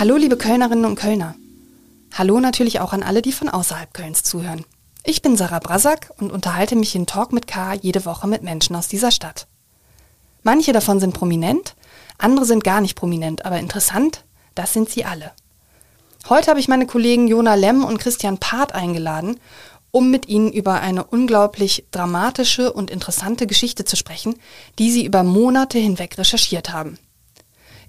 Hallo liebe Kölnerinnen und Kölner. Hallo natürlich auch an alle, die von außerhalb Kölns zuhören. Ich bin Sarah Brasak und unterhalte mich in Talk mit K jede Woche mit Menschen aus dieser Stadt. Manche davon sind prominent, andere sind gar nicht prominent, aber interessant, das sind sie alle. Heute habe ich meine Kollegen Jona Lemm und Christian Part eingeladen, um mit ihnen über eine unglaublich dramatische und interessante Geschichte zu sprechen, die sie über Monate hinweg recherchiert haben.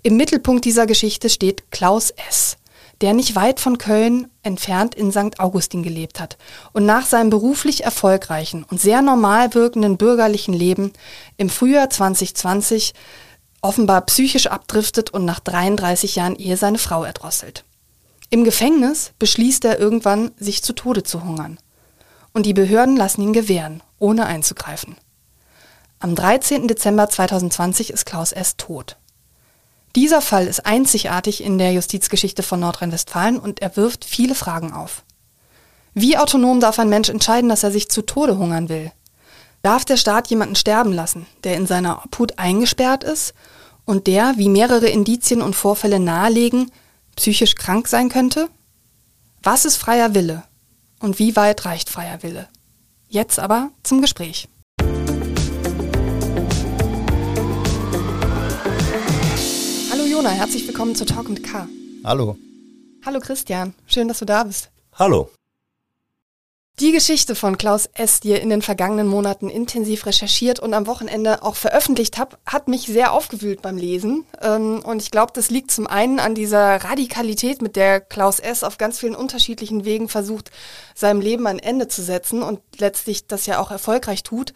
Im Mittelpunkt dieser Geschichte steht Klaus S., der nicht weit von Köln entfernt in St. Augustin gelebt hat und nach seinem beruflich erfolgreichen und sehr normal wirkenden bürgerlichen Leben im Frühjahr 2020 offenbar psychisch abdriftet und nach 33 Jahren Ehe seine Frau erdrosselt. Im Gefängnis beschließt er irgendwann, sich zu Tode zu hungern. Und die Behörden lassen ihn gewähren, ohne einzugreifen. Am 13. Dezember 2020 ist Klaus S. tot. Dieser Fall ist einzigartig in der Justizgeschichte von Nordrhein-Westfalen und er wirft viele Fragen auf. Wie autonom darf ein Mensch entscheiden, dass er sich zu Tode hungern will? Darf der Staat jemanden sterben lassen, der in seiner Obhut eingesperrt ist und der, wie mehrere Indizien und Vorfälle nahelegen, psychisch krank sein könnte? Was ist freier Wille und wie weit reicht freier Wille? Jetzt aber zum Gespräch. Jona, herzlich willkommen zu Talk mit K. Hallo. Hallo Christian, schön, dass du da bist. Hallo. Die Geschichte von Klaus S., die ihr in den vergangenen Monaten intensiv recherchiert und am Wochenende auch veröffentlicht habt, hat mich sehr aufgewühlt beim Lesen. Ähm, und ich glaube, das liegt zum einen an dieser Radikalität, mit der Klaus S. auf ganz vielen unterschiedlichen Wegen versucht, seinem Leben ein Ende zu setzen und letztlich das ja auch erfolgreich tut.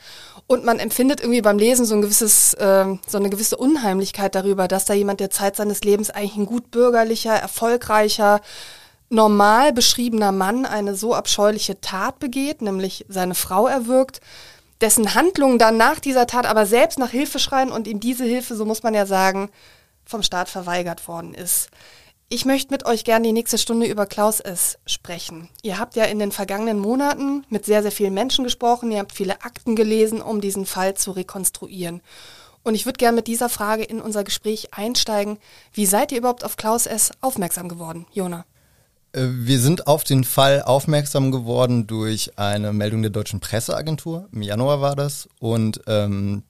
Und man empfindet irgendwie beim Lesen so ein gewisses, äh, so eine gewisse Unheimlichkeit darüber, dass da jemand der Zeit seines Lebens eigentlich ein gut bürgerlicher, erfolgreicher, normal beschriebener Mann eine so abscheuliche Tat begeht, nämlich seine Frau erwürgt, dessen Handlungen dann nach dieser Tat aber selbst nach Hilfe schreien und ihm diese Hilfe, so muss man ja sagen, vom Staat verweigert worden ist. Ich möchte mit euch gerne die nächste Stunde über Klaus S. sprechen. Ihr habt ja in den vergangenen Monaten mit sehr, sehr vielen Menschen gesprochen, ihr habt viele Akten gelesen, um diesen Fall zu rekonstruieren. Und ich würde gerne mit dieser Frage in unser Gespräch einsteigen. Wie seid ihr überhaupt auf Klaus S. aufmerksam geworden, Jona? Äh, wir sind auf den Fall aufmerksam geworden durch eine Meldung der deutschen Presseagentur. Im Januar war das. Und ähm,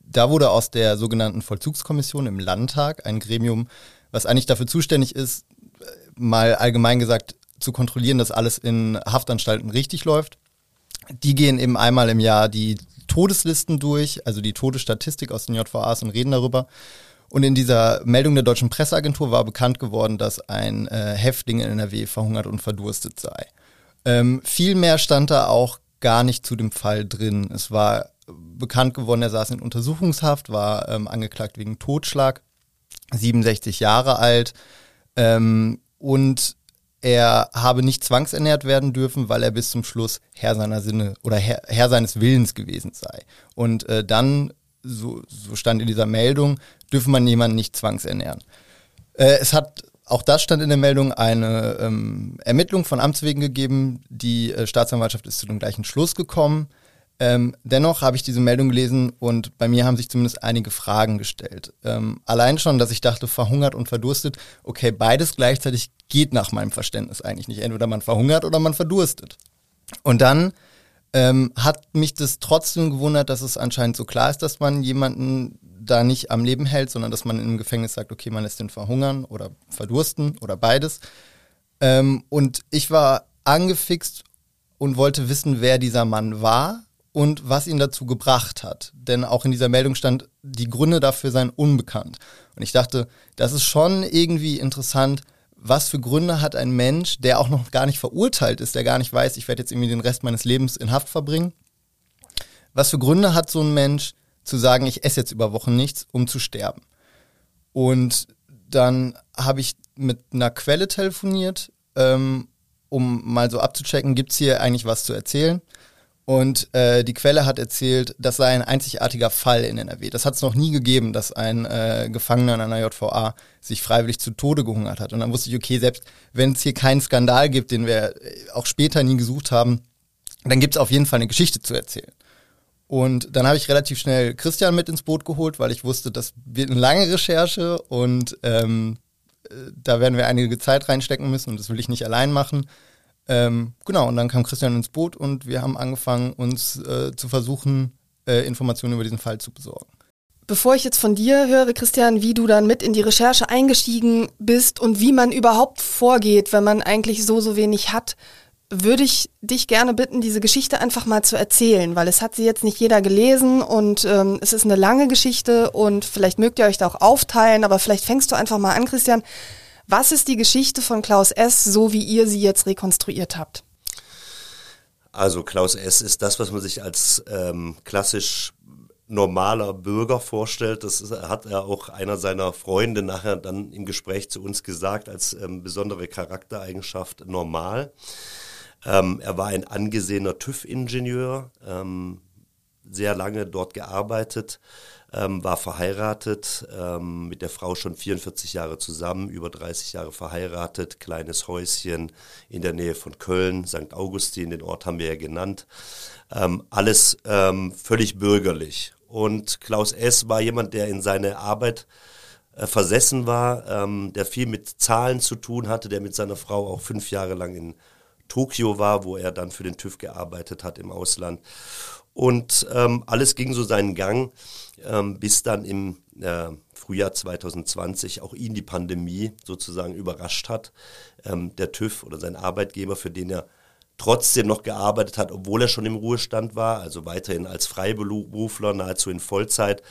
da wurde aus der sogenannten Vollzugskommission im Landtag ein Gremium, was eigentlich dafür zuständig ist, mal allgemein gesagt zu kontrollieren, dass alles in Haftanstalten richtig läuft. Die gehen eben einmal im Jahr die Todeslisten durch, also die Todesstatistik aus den JVAs und reden darüber. Und in dieser Meldung der deutschen Presseagentur war bekannt geworden, dass ein äh, Häftling in NRW verhungert und verdurstet sei. Ähm, viel mehr stand da auch gar nicht zu dem Fall drin. Es war bekannt geworden, er saß in Untersuchungshaft, war ähm, angeklagt wegen Totschlag, 67 Jahre alt ähm, und er habe nicht zwangsernährt werden dürfen, weil er bis zum Schluss Herr seiner Sinne oder Herr, Herr seines Willens gewesen sei. Und äh, dann so, so stand in dieser Meldung, dürfe man jemanden nicht zwangsernähren. Äh, es hat, auch das stand in der Meldung, eine ähm, Ermittlung von Amtswegen gegeben. Die äh, Staatsanwaltschaft ist zu dem gleichen Schluss gekommen. Ähm, dennoch habe ich diese Meldung gelesen und bei mir haben sich zumindest einige Fragen gestellt. Ähm, allein schon, dass ich dachte, verhungert und verdurstet, okay, beides gleichzeitig geht nach meinem Verständnis eigentlich nicht. Entweder man verhungert oder man verdurstet. Und dann ähm, hat mich das trotzdem gewundert, dass es anscheinend so klar ist, dass man jemanden da nicht am Leben hält, sondern dass man im Gefängnis sagt, okay, man lässt den verhungern oder verdursten oder beides. Ähm, und ich war angefixt und wollte wissen, wer dieser Mann war und was ihn dazu gebracht hat. Denn auch in dieser Meldung stand, die Gründe dafür seien unbekannt. Und ich dachte, das ist schon irgendwie interessant, was für Gründe hat ein Mensch, der auch noch gar nicht verurteilt ist, der gar nicht weiß, ich werde jetzt irgendwie den Rest meines Lebens in Haft verbringen. Was für Gründe hat so ein Mensch zu sagen, ich esse jetzt über Wochen nichts, um zu sterben? Und dann habe ich mit einer Quelle telefoniert, ähm, um mal so abzuchecken, gibt es hier eigentlich was zu erzählen? Und äh, die Quelle hat erzählt, das sei ein einzigartiger Fall in NRW. Das hat es noch nie gegeben, dass ein äh, Gefangener in einer JVA sich freiwillig zu Tode gehungert hat. Und dann wusste ich, okay, selbst wenn es hier keinen Skandal gibt, den wir äh, auch später nie gesucht haben, dann gibt es auf jeden Fall eine Geschichte zu erzählen. Und dann habe ich relativ schnell Christian mit ins Boot geholt, weil ich wusste, das wird eine lange Recherche und ähm, da werden wir einige Zeit reinstecken müssen und das will ich nicht allein machen. Ähm, genau, und dann kam Christian ins Boot und wir haben angefangen, uns äh, zu versuchen, äh, Informationen über diesen Fall zu besorgen. Bevor ich jetzt von dir höre, Christian, wie du dann mit in die Recherche eingestiegen bist und wie man überhaupt vorgeht, wenn man eigentlich so, so wenig hat, würde ich dich gerne bitten, diese Geschichte einfach mal zu erzählen, weil es hat sie jetzt nicht jeder gelesen und ähm, es ist eine lange Geschichte und vielleicht mögt ihr euch da auch aufteilen, aber vielleicht fängst du einfach mal an, Christian. Was ist die Geschichte von Klaus S., so wie ihr sie jetzt rekonstruiert habt? Also Klaus S. ist das, was man sich als ähm, klassisch normaler Bürger vorstellt. Das hat er auch einer seiner Freunde nachher dann im Gespräch zu uns gesagt, als ähm, besondere Charaktereigenschaft normal. Ähm, er war ein angesehener TÜV-Ingenieur, ähm, sehr lange dort gearbeitet, ähm, war verheiratet, ähm, mit der Frau schon 44 Jahre zusammen, über 30 Jahre verheiratet, kleines Häuschen in der Nähe von Köln, St. Augustin, den Ort haben wir ja genannt. Ähm, alles ähm, völlig bürgerlich. Und Klaus S. war jemand, der in seine Arbeit äh, versessen war, ähm, der viel mit Zahlen zu tun hatte, der mit seiner Frau auch fünf Jahre lang in Tokio war, wo er dann für den TÜV gearbeitet hat im Ausland. Und ähm, alles ging so seinen Gang, ähm, bis dann im äh, Frühjahr 2020 auch ihn die Pandemie sozusagen überrascht hat. Ähm, der TÜV oder sein Arbeitgeber, für den er trotzdem noch gearbeitet hat, obwohl er schon im Ruhestand war, also weiterhin als Freiberufler, nahezu in Vollzeit,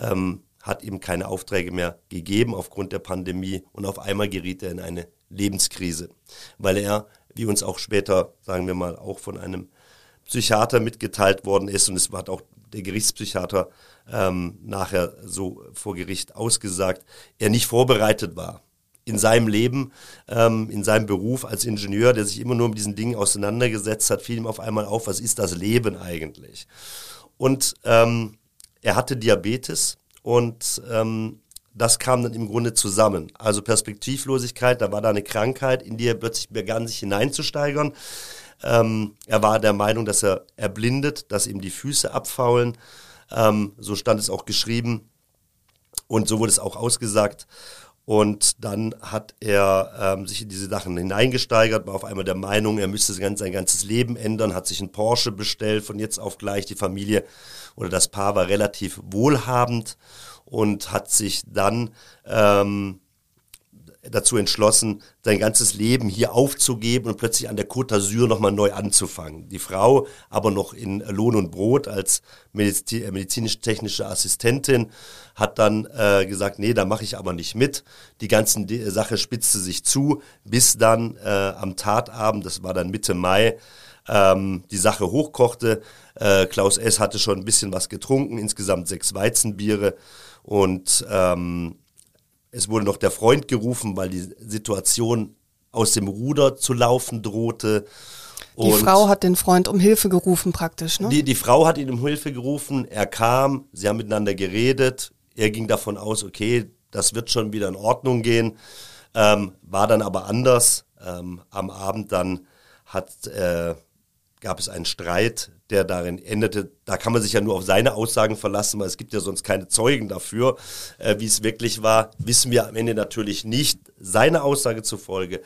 ähm, hat ihm keine Aufträge mehr gegeben aufgrund der Pandemie und auf einmal geriet er in eine Lebenskrise, weil er wie uns auch später, sagen wir mal, auch von einem Psychiater mitgeteilt worden ist. Und es hat auch der Gerichtspsychiater ähm, nachher so vor Gericht ausgesagt, er nicht vorbereitet war in seinem Leben, ähm, in seinem Beruf als Ingenieur, der sich immer nur mit diesen Dingen auseinandergesetzt hat, fiel ihm auf einmal auf, was ist das Leben eigentlich? Und ähm, er hatte Diabetes und ähm, das kam dann im Grunde zusammen. Also Perspektivlosigkeit, da war da eine Krankheit, in die er plötzlich begann, sich hineinzusteigern. Ähm, er war der Meinung, dass er erblindet, dass ihm die Füße abfaulen. Ähm, so stand es auch geschrieben und so wurde es auch ausgesagt. Und dann hat er ähm, sich in diese Sachen hineingesteigert, war auf einmal der Meinung, er müsste sein, ganzes Leben ändern, hat sich einen Porsche bestellt, von jetzt auf gleich. Die Familie oder das Paar war relativ wohlhabend und hat sich dann ähm, dazu entschlossen, sein ganzes Leben hier aufzugeben und plötzlich an der Côte d'Azur nochmal neu anzufangen. Die Frau aber noch in Lohn und Brot als äh, medizinisch-technische Assistentin hat dann äh, gesagt, nee, da mache ich aber nicht mit. Die ganze Sache spitzte sich zu, bis dann äh, am Tatabend, das war dann Mitte Mai, ähm, die Sache hochkochte. Äh, Klaus S. hatte schon ein bisschen was getrunken, insgesamt sechs Weizenbiere. Und ähm, es wurde noch der Freund gerufen, weil die Situation aus dem Ruder zu laufen drohte. Die und Frau hat den Freund um Hilfe gerufen praktisch, ne? Die, die Frau hat ihn um Hilfe gerufen, er kam, sie haben miteinander geredet, er ging davon aus, okay, das wird schon wieder in Ordnung gehen, ähm, war dann aber anders. Ähm, am Abend dann hat, äh, gab es einen Streit, der darin endete, da kann man sich ja nur auf seine Aussagen verlassen, weil es gibt ja sonst keine Zeugen dafür, äh, wie es wirklich war, wissen wir am Ende natürlich nicht. Seine Aussage zufolge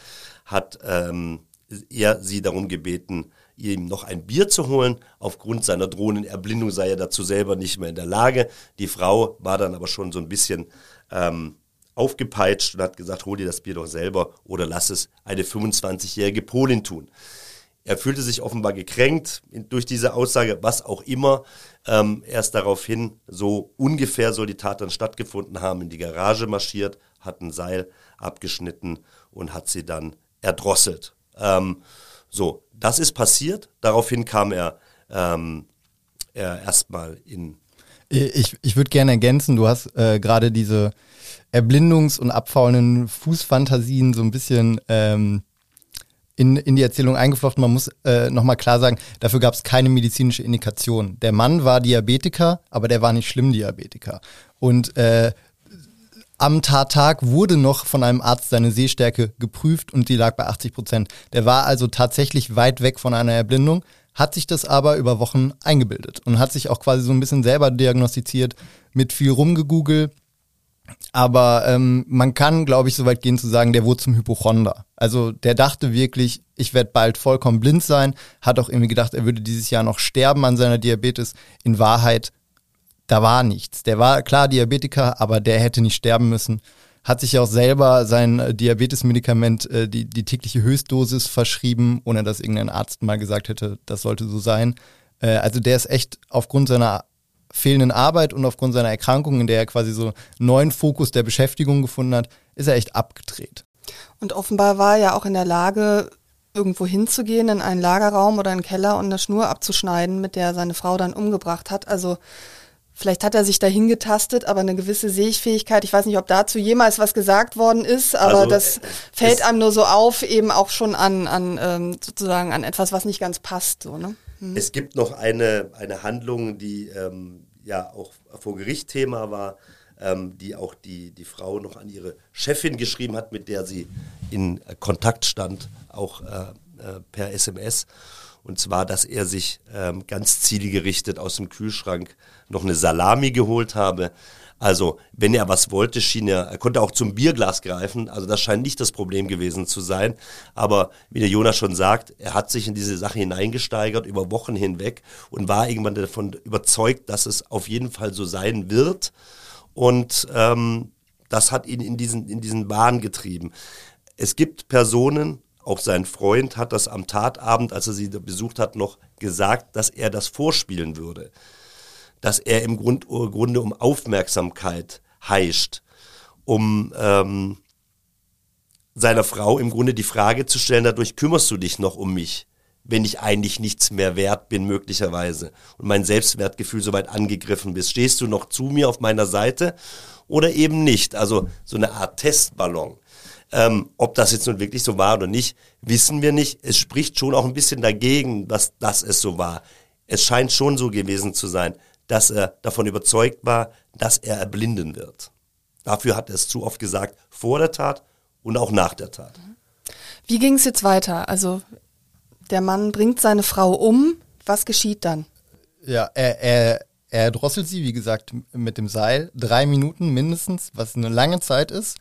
hat ähm, er sie darum gebeten, ihm noch ein Bier zu holen. Aufgrund seiner drohenden Erblindung sei er dazu selber nicht mehr in der Lage. Die Frau war dann aber schon so ein bisschen ähm, aufgepeitscht und hat gesagt, hol dir das Bier doch selber oder lass es eine 25-jährige Polin tun. Er fühlte sich offenbar gekränkt durch diese Aussage, was auch immer. Ähm, erst daraufhin, so ungefähr soll die Tat dann stattgefunden haben, in die Garage marschiert, hat ein Seil abgeschnitten und hat sie dann erdrosselt. Ähm, so, das ist passiert. Daraufhin kam er, ähm, er erstmal in. Ich, ich würde gerne ergänzen, du hast äh, gerade diese Erblindungs- und abfaulenden Fußfantasien so ein bisschen ähm, in, in die Erzählung eingeflochten. Man muss äh, nochmal klar sagen, dafür gab es keine medizinische Indikation. Der Mann war Diabetiker, aber der war nicht schlimm Diabetiker. Und äh, am Tattag wurde noch von einem Arzt seine Sehstärke geprüft und die lag bei 80 Prozent. Der war also tatsächlich weit weg von einer Erblindung, hat sich das aber über Wochen eingebildet und hat sich auch quasi so ein bisschen selber diagnostiziert mit viel rumgegoogelt Aber ähm, man kann, glaube ich, so weit gehen zu sagen, der wurde zum Hypochonder. Also der dachte wirklich, ich werde bald vollkommen blind sein, hat auch irgendwie gedacht, er würde dieses Jahr noch sterben an seiner Diabetes. In Wahrheit, da war nichts. Der war klar Diabetiker, aber der hätte nicht sterben müssen. Hat sich auch selber sein äh, Diabetesmedikament, äh, die, die tägliche Höchstdosis verschrieben, ohne dass irgendein Arzt mal gesagt hätte, das sollte so sein. Äh, also der ist echt aufgrund seiner fehlenden Arbeit und aufgrund seiner Erkrankung, in der er quasi so neuen Fokus der Beschäftigung gefunden hat, ist er echt abgedreht. Und offenbar war er ja auch in der Lage, irgendwo hinzugehen, in einen Lagerraum oder einen Keller und eine Schnur abzuschneiden, mit der er seine Frau dann umgebracht hat. Also vielleicht hat er sich dahin getastet, aber eine gewisse Sehfähigkeit, ich weiß nicht, ob dazu jemals was gesagt worden ist, aber also, das fällt einem nur so auf, eben auch schon an, an ähm, sozusagen an etwas, was nicht ganz passt. So, ne? Mhm. Es gibt noch eine, eine Handlung, die ähm, ja auch vor Gericht Thema war, ähm, die auch die, die Frau noch an ihre Chefin geschrieben hat, mit der sie in Kontakt stand, auch äh, äh, per SMS. Und zwar, dass er sich ähm, ganz zielgerichtet aus dem Kühlschrank noch eine Salami geholt habe, also, wenn er was wollte, schien er, er konnte auch zum Bierglas greifen. Also, das scheint nicht das Problem gewesen zu sein. Aber wie der Jonas schon sagt, er hat sich in diese Sache hineingesteigert über Wochen hinweg und war irgendwann davon überzeugt, dass es auf jeden Fall so sein wird. Und ähm, das hat ihn in diesen, in diesen Bahn getrieben. Es gibt Personen, auch sein Freund hat das am Tatabend, als er sie besucht hat, noch gesagt, dass er das vorspielen würde dass er im Grund, Grunde um Aufmerksamkeit heischt, um ähm, seiner Frau im Grunde die Frage zu stellen, dadurch kümmerst du dich noch um mich, wenn ich eigentlich nichts mehr wert bin möglicherweise und mein Selbstwertgefühl soweit angegriffen bist. Stehst du noch zu mir auf meiner Seite oder eben nicht? Also so eine Art Testballon. Ähm, ob das jetzt nun wirklich so war oder nicht, wissen wir nicht. Es spricht schon auch ein bisschen dagegen, dass, dass es so war. Es scheint schon so gewesen zu sein dass er davon überzeugt war, dass er erblinden wird. Dafür hat er es zu oft gesagt, vor der Tat und auch nach der Tat. Wie ging es jetzt weiter? Also der Mann bringt seine Frau um. Was geschieht dann? Ja, er, er, er drosselt sie, wie gesagt, mit dem Seil. Drei Minuten mindestens, was eine lange Zeit ist.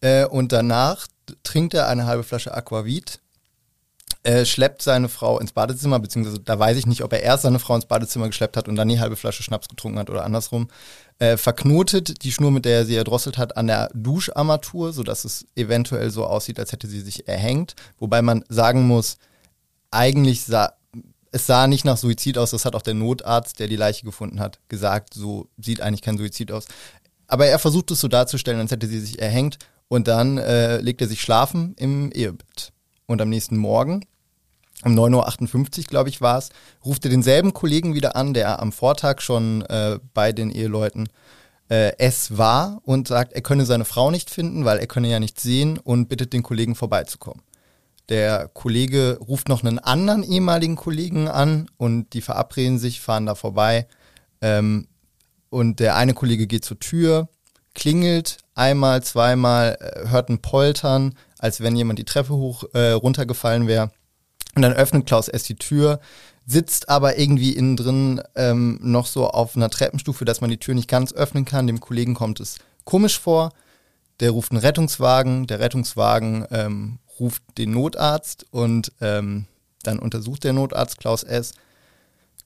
Äh, und danach trinkt er eine halbe Flasche Aquavit äh, schleppt seine Frau ins Badezimmer, beziehungsweise da weiß ich nicht, ob er erst seine Frau ins Badezimmer geschleppt hat und dann die halbe Flasche Schnaps getrunken hat oder andersrum. Äh, verknotet die Schnur, mit der er sie erdrosselt hat, an der Duscharmatur, sodass es eventuell so aussieht, als hätte sie sich erhängt. Wobei man sagen muss, eigentlich sah es sah nicht nach Suizid aus, das hat auch der Notarzt, der die Leiche gefunden hat, gesagt, so sieht eigentlich kein Suizid aus. Aber er versucht es so darzustellen, als hätte sie sich erhängt und dann äh, legt er sich schlafen im Ehebett. Und am nächsten Morgen um 9.58 Uhr, glaube ich, war es, ruft er denselben Kollegen wieder an, der am Vortag schon äh, bei den Eheleuten äh, war und sagt, er könne seine Frau nicht finden, weil er könne ja nichts sehen und bittet den Kollegen vorbeizukommen. Der Kollege ruft noch einen anderen ehemaligen Kollegen an und die verabreden sich, fahren da vorbei. Ähm, und der eine Kollege geht zur Tür, klingelt einmal, zweimal, äh, hört ein Poltern, als wenn jemand die Treppe hoch äh, runtergefallen wäre und dann öffnet Klaus S. die Tür, sitzt aber irgendwie innen drin ähm, noch so auf einer Treppenstufe, dass man die Tür nicht ganz öffnen kann. Dem Kollegen kommt es komisch vor. Der ruft einen Rettungswagen. Der Rettungswagen ähm, ruft den Notarzt und ähm, dann untersucht der Notarzt Klaus S.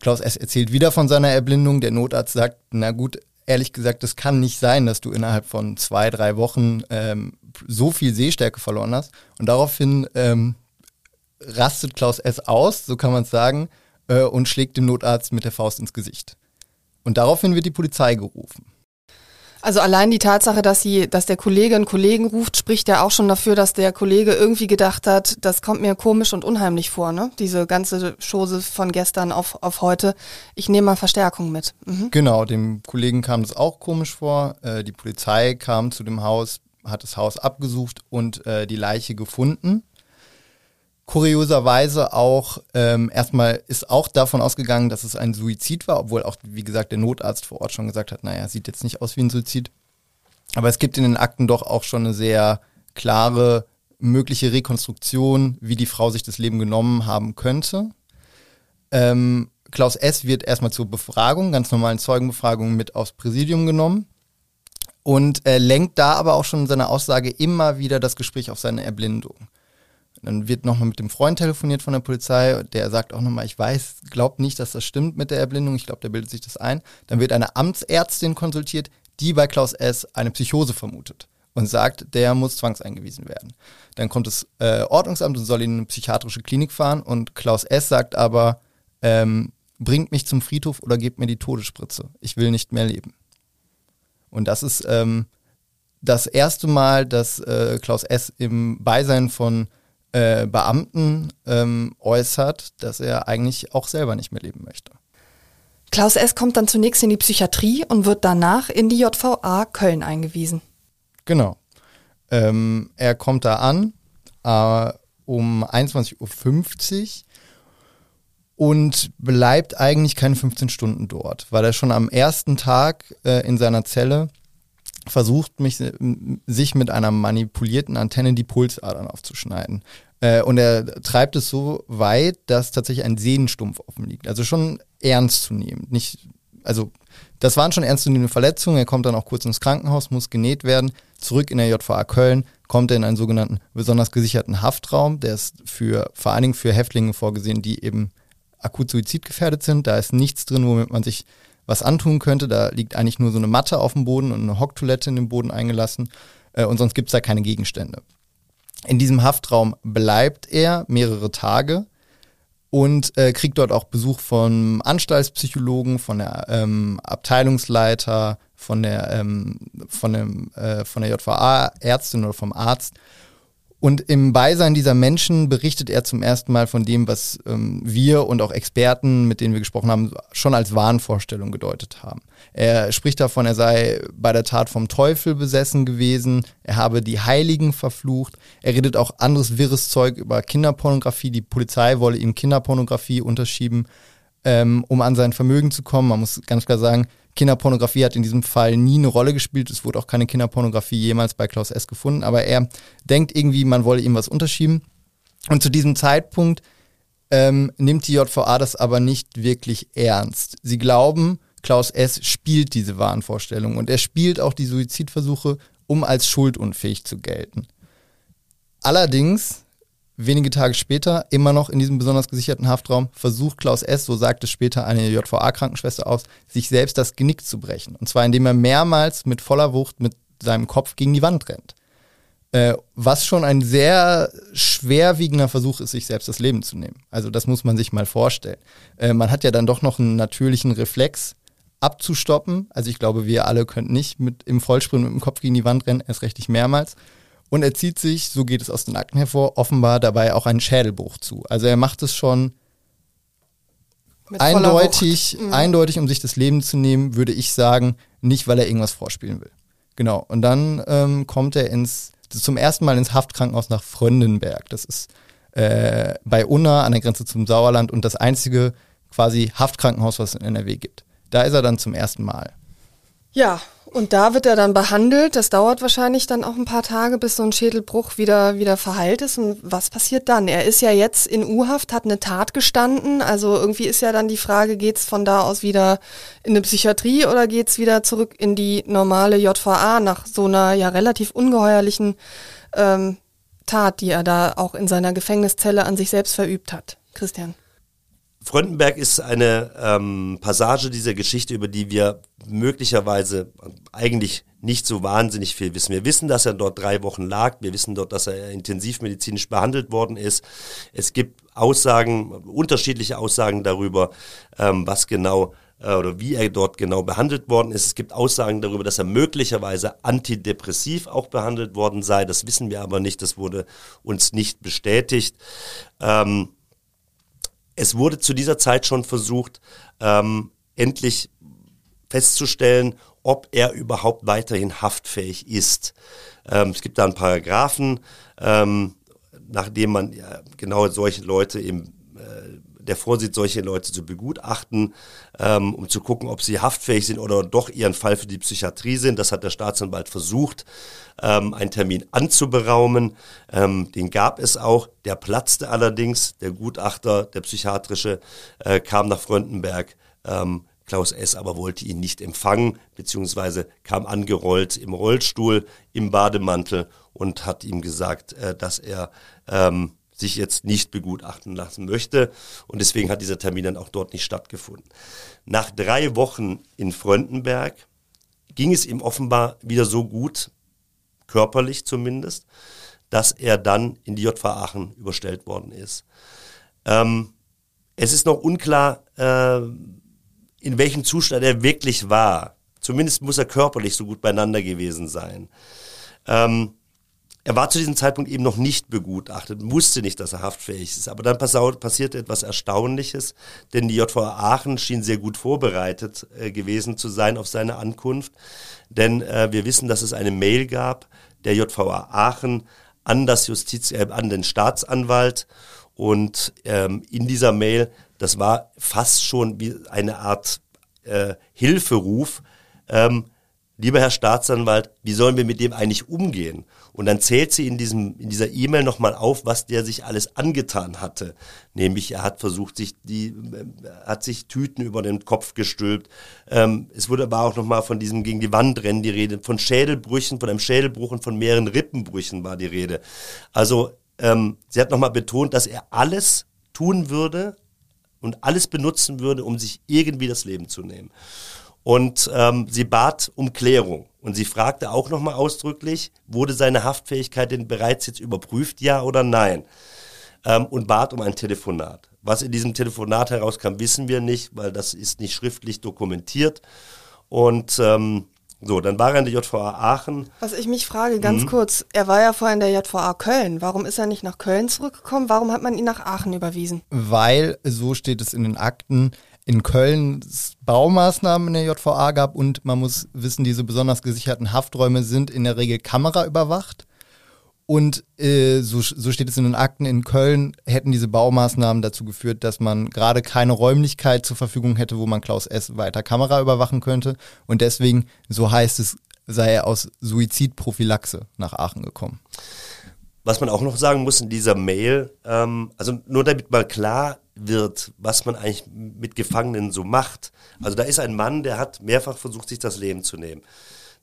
Klaus S. erzählt wieder von seiner Erblindung. Der Notarzt sagt, na gut, ehrlich gesagt, das kann nicht sein, dass du innerhalb von zwei, drei Wochen ähm, so viel Sehstärke verloren hast. Und daraufhin ähm, rastet Klaus S. aus, so kann man es sagen, äh, und schlägt dem Notarzt mit der Faust ins Gesicht. Und daraufhin wird die Polizei gerufen. Also allein die Tatsache, dass sie, dass der Kollege einen Kollegen ruft, spricht ja auch schon dafür, dass der Kollege irgendwie gedacht hat, das kommt mir komisch und unheimlich vor, ne? Diese ganze Chose von gestern auf, auf heute. Ich nehme mal Verstärkung mit. Mhm. Genau, dem Kollegen kam das auch komisch vor. Äh, die Polizei kam zu dem Haus, hat das Haus abgesucht und äh, die Leiche gefunden kurioserweise auch ähm, erstmal ist auch davon ausgegangen, dass es ein Suizid war, obwohl auch, wie gesagt, der Notarzt vor Ort schon gesagt hat, naja, sieht jetzt nicht aus wie ein Suizid. Aber es gibt in den Akten doch auch schon eine sehr klare mögliche Rekonstruktion, wie die Frau sich das Leben genommen haben könnte. Ähm, Klaus S. wird erstmal zur Befragung, ganz normalen Zeugenbefragung mit aufs Präsidium genommen. und äh, lenkt da aber auch schon in seiner Aussage immer wieder das Gespräch auf seine Erblindung. Dann wird nochmal mit dem Freund telefoniert von der Polizei, der sagt auch nochmal, ich weiß, glaubt nicht, dass das stimmt mit der Erblindung, ich glaube, der bildet sich das ein. Dann wird eine Amtsärztin konsultiert, die bei Klaus S. eine Psychose vermutet und sagt, der muss zwangseingewiesen werden. Dann kommt das äh, Ordnungsamt und soll ihn in eine psychiatrische Klinik fahren und Klaus S. sagt aber, ähm, bringt mich zum Friedhof oder gebt mir die Todesspritze. Ich will nicht mehr leben. Und das ist ähm, das erste Mal, dass äh, Klaus S. im Beisein von äh, Beamten ähm, äußert, dass er eigentlich auch selber nicht mehr leben möchte. Klaus S. kommt dann zunächst in die Psychiatrie und wird danach in die JVA Köln eingewiesen. Genau. Ähm, er kommt da an äh, um 21.50 Uhr und bleibt eigentlich keine 15 Stunden dort, weil er schon am ersten Tag äh, in seiner Zelle versucht, mich, sich mit einer manipulierten Antenne die Pulsadern aufzuschneiden. Äh, und er treibt es so weit, dass tatsächlich ein Sehnenstumpf offen liegt. Also schon ernst zu nehmen. Nicht, also das waren schon ernstzunehmende Verletzungen. Er kommt dann auch kurz ins Krankenhaus, muss genäht werden. Zurück in der JVA Köln kommt er in einen sogenannten besonders gesicherten Haftraum. Der ist für, vor allen Dingen für Häftlinge vorgesehen, die eben akut suizidgefährdet sind. Da ist nichts drin, womit man sich was antun könnte. Da liegt eigentlich nur so eine Matte auf dem Boden und eine Hocktoilette in den Boden eingelassen. Äh, und sonst gibt es da keine Gegenstände. In diesem Haftraum bleibt er mehrere Tage und äh, kriegt dort auch Besuch von Anstaltspsychologen, von der ähm, Abteilungsleiter, von der, ähm, von, dem, äh, von der JVA-Ärztin oder vom Arzt und im Beisein dieser Menschen berichtet er zum ersten Mal von dem, was ähm, wir und auch Experten, mit denen wir gesprochen haben, schon als Wahnvorstellung gedeutet haben. Er spricht davon, er sei bei der Tat vom Teufel besessen gewesen, er habe die Heiligen verflucht, er redet auch anderes wirres Zeug über Kinderpornografie, die Polizei wolle ihm Kinderpornografie unterschieben, ähm, um an sein Vermögen zu kommen. Man muss ganz klar sagen, Kinderpornografie hat in diesem Fall nie eine Rolle gespielt. Es wurde auch keine Kinderpornografie jemals bei Klaus S. gefunden, aber er denkt irgendwie, man wolle ihm was unterschieben. Und zu diesem Zeitpunkt ähm, nimmt die JVA das aber nicht wirklich ernst. Sie glauben, Klaus S. spielt diese Wahnvorstellung und er spielt auch die Suizidversuche, um als schuldunfähig zu gelten. Allerdings Wenige Tage später, immer noch in diesem besonders gesicherten Haftraum, versucht Klaus S., so sagt es später eine JVA-Krankenschwester aus, sich selbst das Genick zu brechen. Und zwar indem er mehrmals mit voller Wucht mit seinem Kopf gegen die Wand rennt. Äh, was schon ein sehr schwerwiegender Versuch ist, sich selbst das Leben zu nehmen. Also das muss man sich mal vorstellen. Äh, man hat ja dann doch noch einen natürlichen Reflex abzustoppen. Also ich glaube, wir alle könnten nicht mit im Vollsprint mit dem Kopf gegen die Wand rennen, erst recht nicht mehrmals. Und er zieht sich, so geht es aus den Akten hervor, offenbar dabei auch einen Schädelbruch zu. Also er macht es schon eindeutig, mhm. eindeutig, um sich das Leben zu nehmen, würde ich sagen, nicht, weil er irgendwas vorspielen will. Genau. Und dann ähm, kommt er ins, zum ersten Mal ins Haftkrankenhaus nach Fröndenberg. Das ist äh, bei Unna an der Grenze zum Sauerland und das einzige quasi Haftkrankenhaus, was es in NRW gibt. Da ist er dann zum ersten Mal. Ja, und da wird er dann behandelt. Das dauert wahrscheinlich dann auch ein paar Tage, bis so ein Schädelbruch wieder, wieder verheilt ist. Und was passiert dann? Er ist ja jetzt in U-Haft, hat eine Tat gestanden. Also irgendwie ist ja dann die Frage, geht's von da aus wieder in eine Psychiatrie oder geht's wieder zurück in die normale JVA nach so einer ja relativ ungeheuerlichen ähm, Tat, die er da auch in seiner Gefängniszelle an sich selbst verübt hat? Christian. Fröndenberg ist eine ähm, Passage dieser Geschichte, über die wir möglicherweise eigentlich nicht so wahnsinnig viel wissen. Wir wissen, dass er dort drei Wochen lag. Wir wissen dort, dass er intensivmedizinisch behandelt worden ist. Es gibt Aussagen, unterschiedliche Aussagen darüber, ähm, was genau äh, oder wie er dort genau behandelt worden ist. Es gibt Aussagen darüber, dass er möglicherweise antidepressiv auch behandelt worden sei. Das wissen wir aber nicht. Das wurde uns nicht bestätigt. Ähm, es wurde zu dieser Zeit schon versucht, ähm, endlich festzustellen, ob er überhaupt weiterhin haftfähig ist. Ähm, es gibt da einen Paragraphen, ähm, nachdem man ja, genau solche Leute im der vorsieht, solche Leute zu begutachten, ähm, um zu gucken, ob sie haftfähig sind oder doch ihren Fall für die Psychiatrie sind. Das hat der Staatsanwalt versucht, ähm, einen Termin anzuberaumen. Ähm, den gab es auch. Der platzte allerdings. Der Gutachter, der psychiatrische, äh, kam nach Fröndenberg. Ähm, Klaus S. aber wollte ihn nicht empfangen, beziehungsweise kam angerollt im Rollstuhl, im Bademantel und hat ihm gesagt, äh, dass er ähm, sich jetzt nicht begutachten lassen möchte. Und deswegen hat dieser Termin dann auch dort nicht stattgefunden. Nach drei Wochen in Fröndenberg ging es ihm offenbar wieder so gut, körperlich zumindest, dass er dann in die JVA Aachen überstellt worden ist. Ähm, es ist noch unklar, äh, in welchem Zustand er wirklich war. Zumindest muss er körperlich so gut beieinander gewesen sein. Ähm, er war zu diesem Zeitpunkt eben noch nicht begutachtet, wusste nicht, dass er haftfähig ist. Aber dann passierte etwas Erstaunliches, denn die JVA Aachen schien sehr gut vorbereitet äh, gewesen zu sein auf seine Ankunft. Denn äh, wir wissen, dass es eine Mail gab der JVA Aachen an das Justiz, äh, an den Staatsanwalt. Und ähm, in dieser Mail, das war fast schon wie eine Art äh, Hilferuf. Ähm, lieber Herr Staatsanwalt, wie sollen wir mit dem eigentlich umgehen? Und dann zählt sie in, diesem, in dieser E-Mail nochmal auf, was der sich alles angetan hatte. Nämlich, er hat versucht, sich die, äh, hat sich Tüten über den Kopf gestülpt. Ähm, es wurde aber auch nochmal von diesem gegen die Wand rennen die Rede. Von Schädelbrüchen, von einem Schädelbruch und von mehreren Rippenbrüchen war die Rede. Also, ähm, sie hat nochmal betont, dass er alles tun würde und alles benutzen würde, um sich irgendwie das Leben zu nehmen. Und ähm, sie bat um Klärung. Und sie fragte auch nochmal ausdrücklich, wurde seine Haftfähigkeit denn bereits jetzt überprüft, ja oder nein? Ähm, und bat um ein Telefonat. Was in diesem Telefonat herauskam, wissen wir nicht, weil das ist nicht schriftlich dokumentiert. Und ähm, so, dann war er in der JVA Aachen. Was ich mich frage, ganz mhm. kurz, er war ja vorher in der JVA Köln. Warum ist er nicht nach Köln zurückgekommen? Warum hat man ihn nach Aachen überwiesen? Weil, so steht es in den Akten, in Köln Baumaßnahmen in der JVA gab und man muss wissen, diese besonders gesicherten Hafträume sind in der Regel kameraüberwacht. Und äh, so, so steht es in den Akten, in Köln hätten diese Baumaßnahmen dazu geführt, dass man gerade keine Räumlichkeit zur Verfügung hätte, wo man Klaus S. weiter Kamera überwachen könnte. Und deswegen, so heißt es, sei er aus Suizidprophylaxe nach Aachen gekommen. Was man auch noch sagen muss in dieser Mail, ähm, also nur damit mal klar wird, was man eigentlich mit Gefangenen so macht. Also da ist ein Mann, der hat mehrfach versucht, sich das Leben zu nehmen.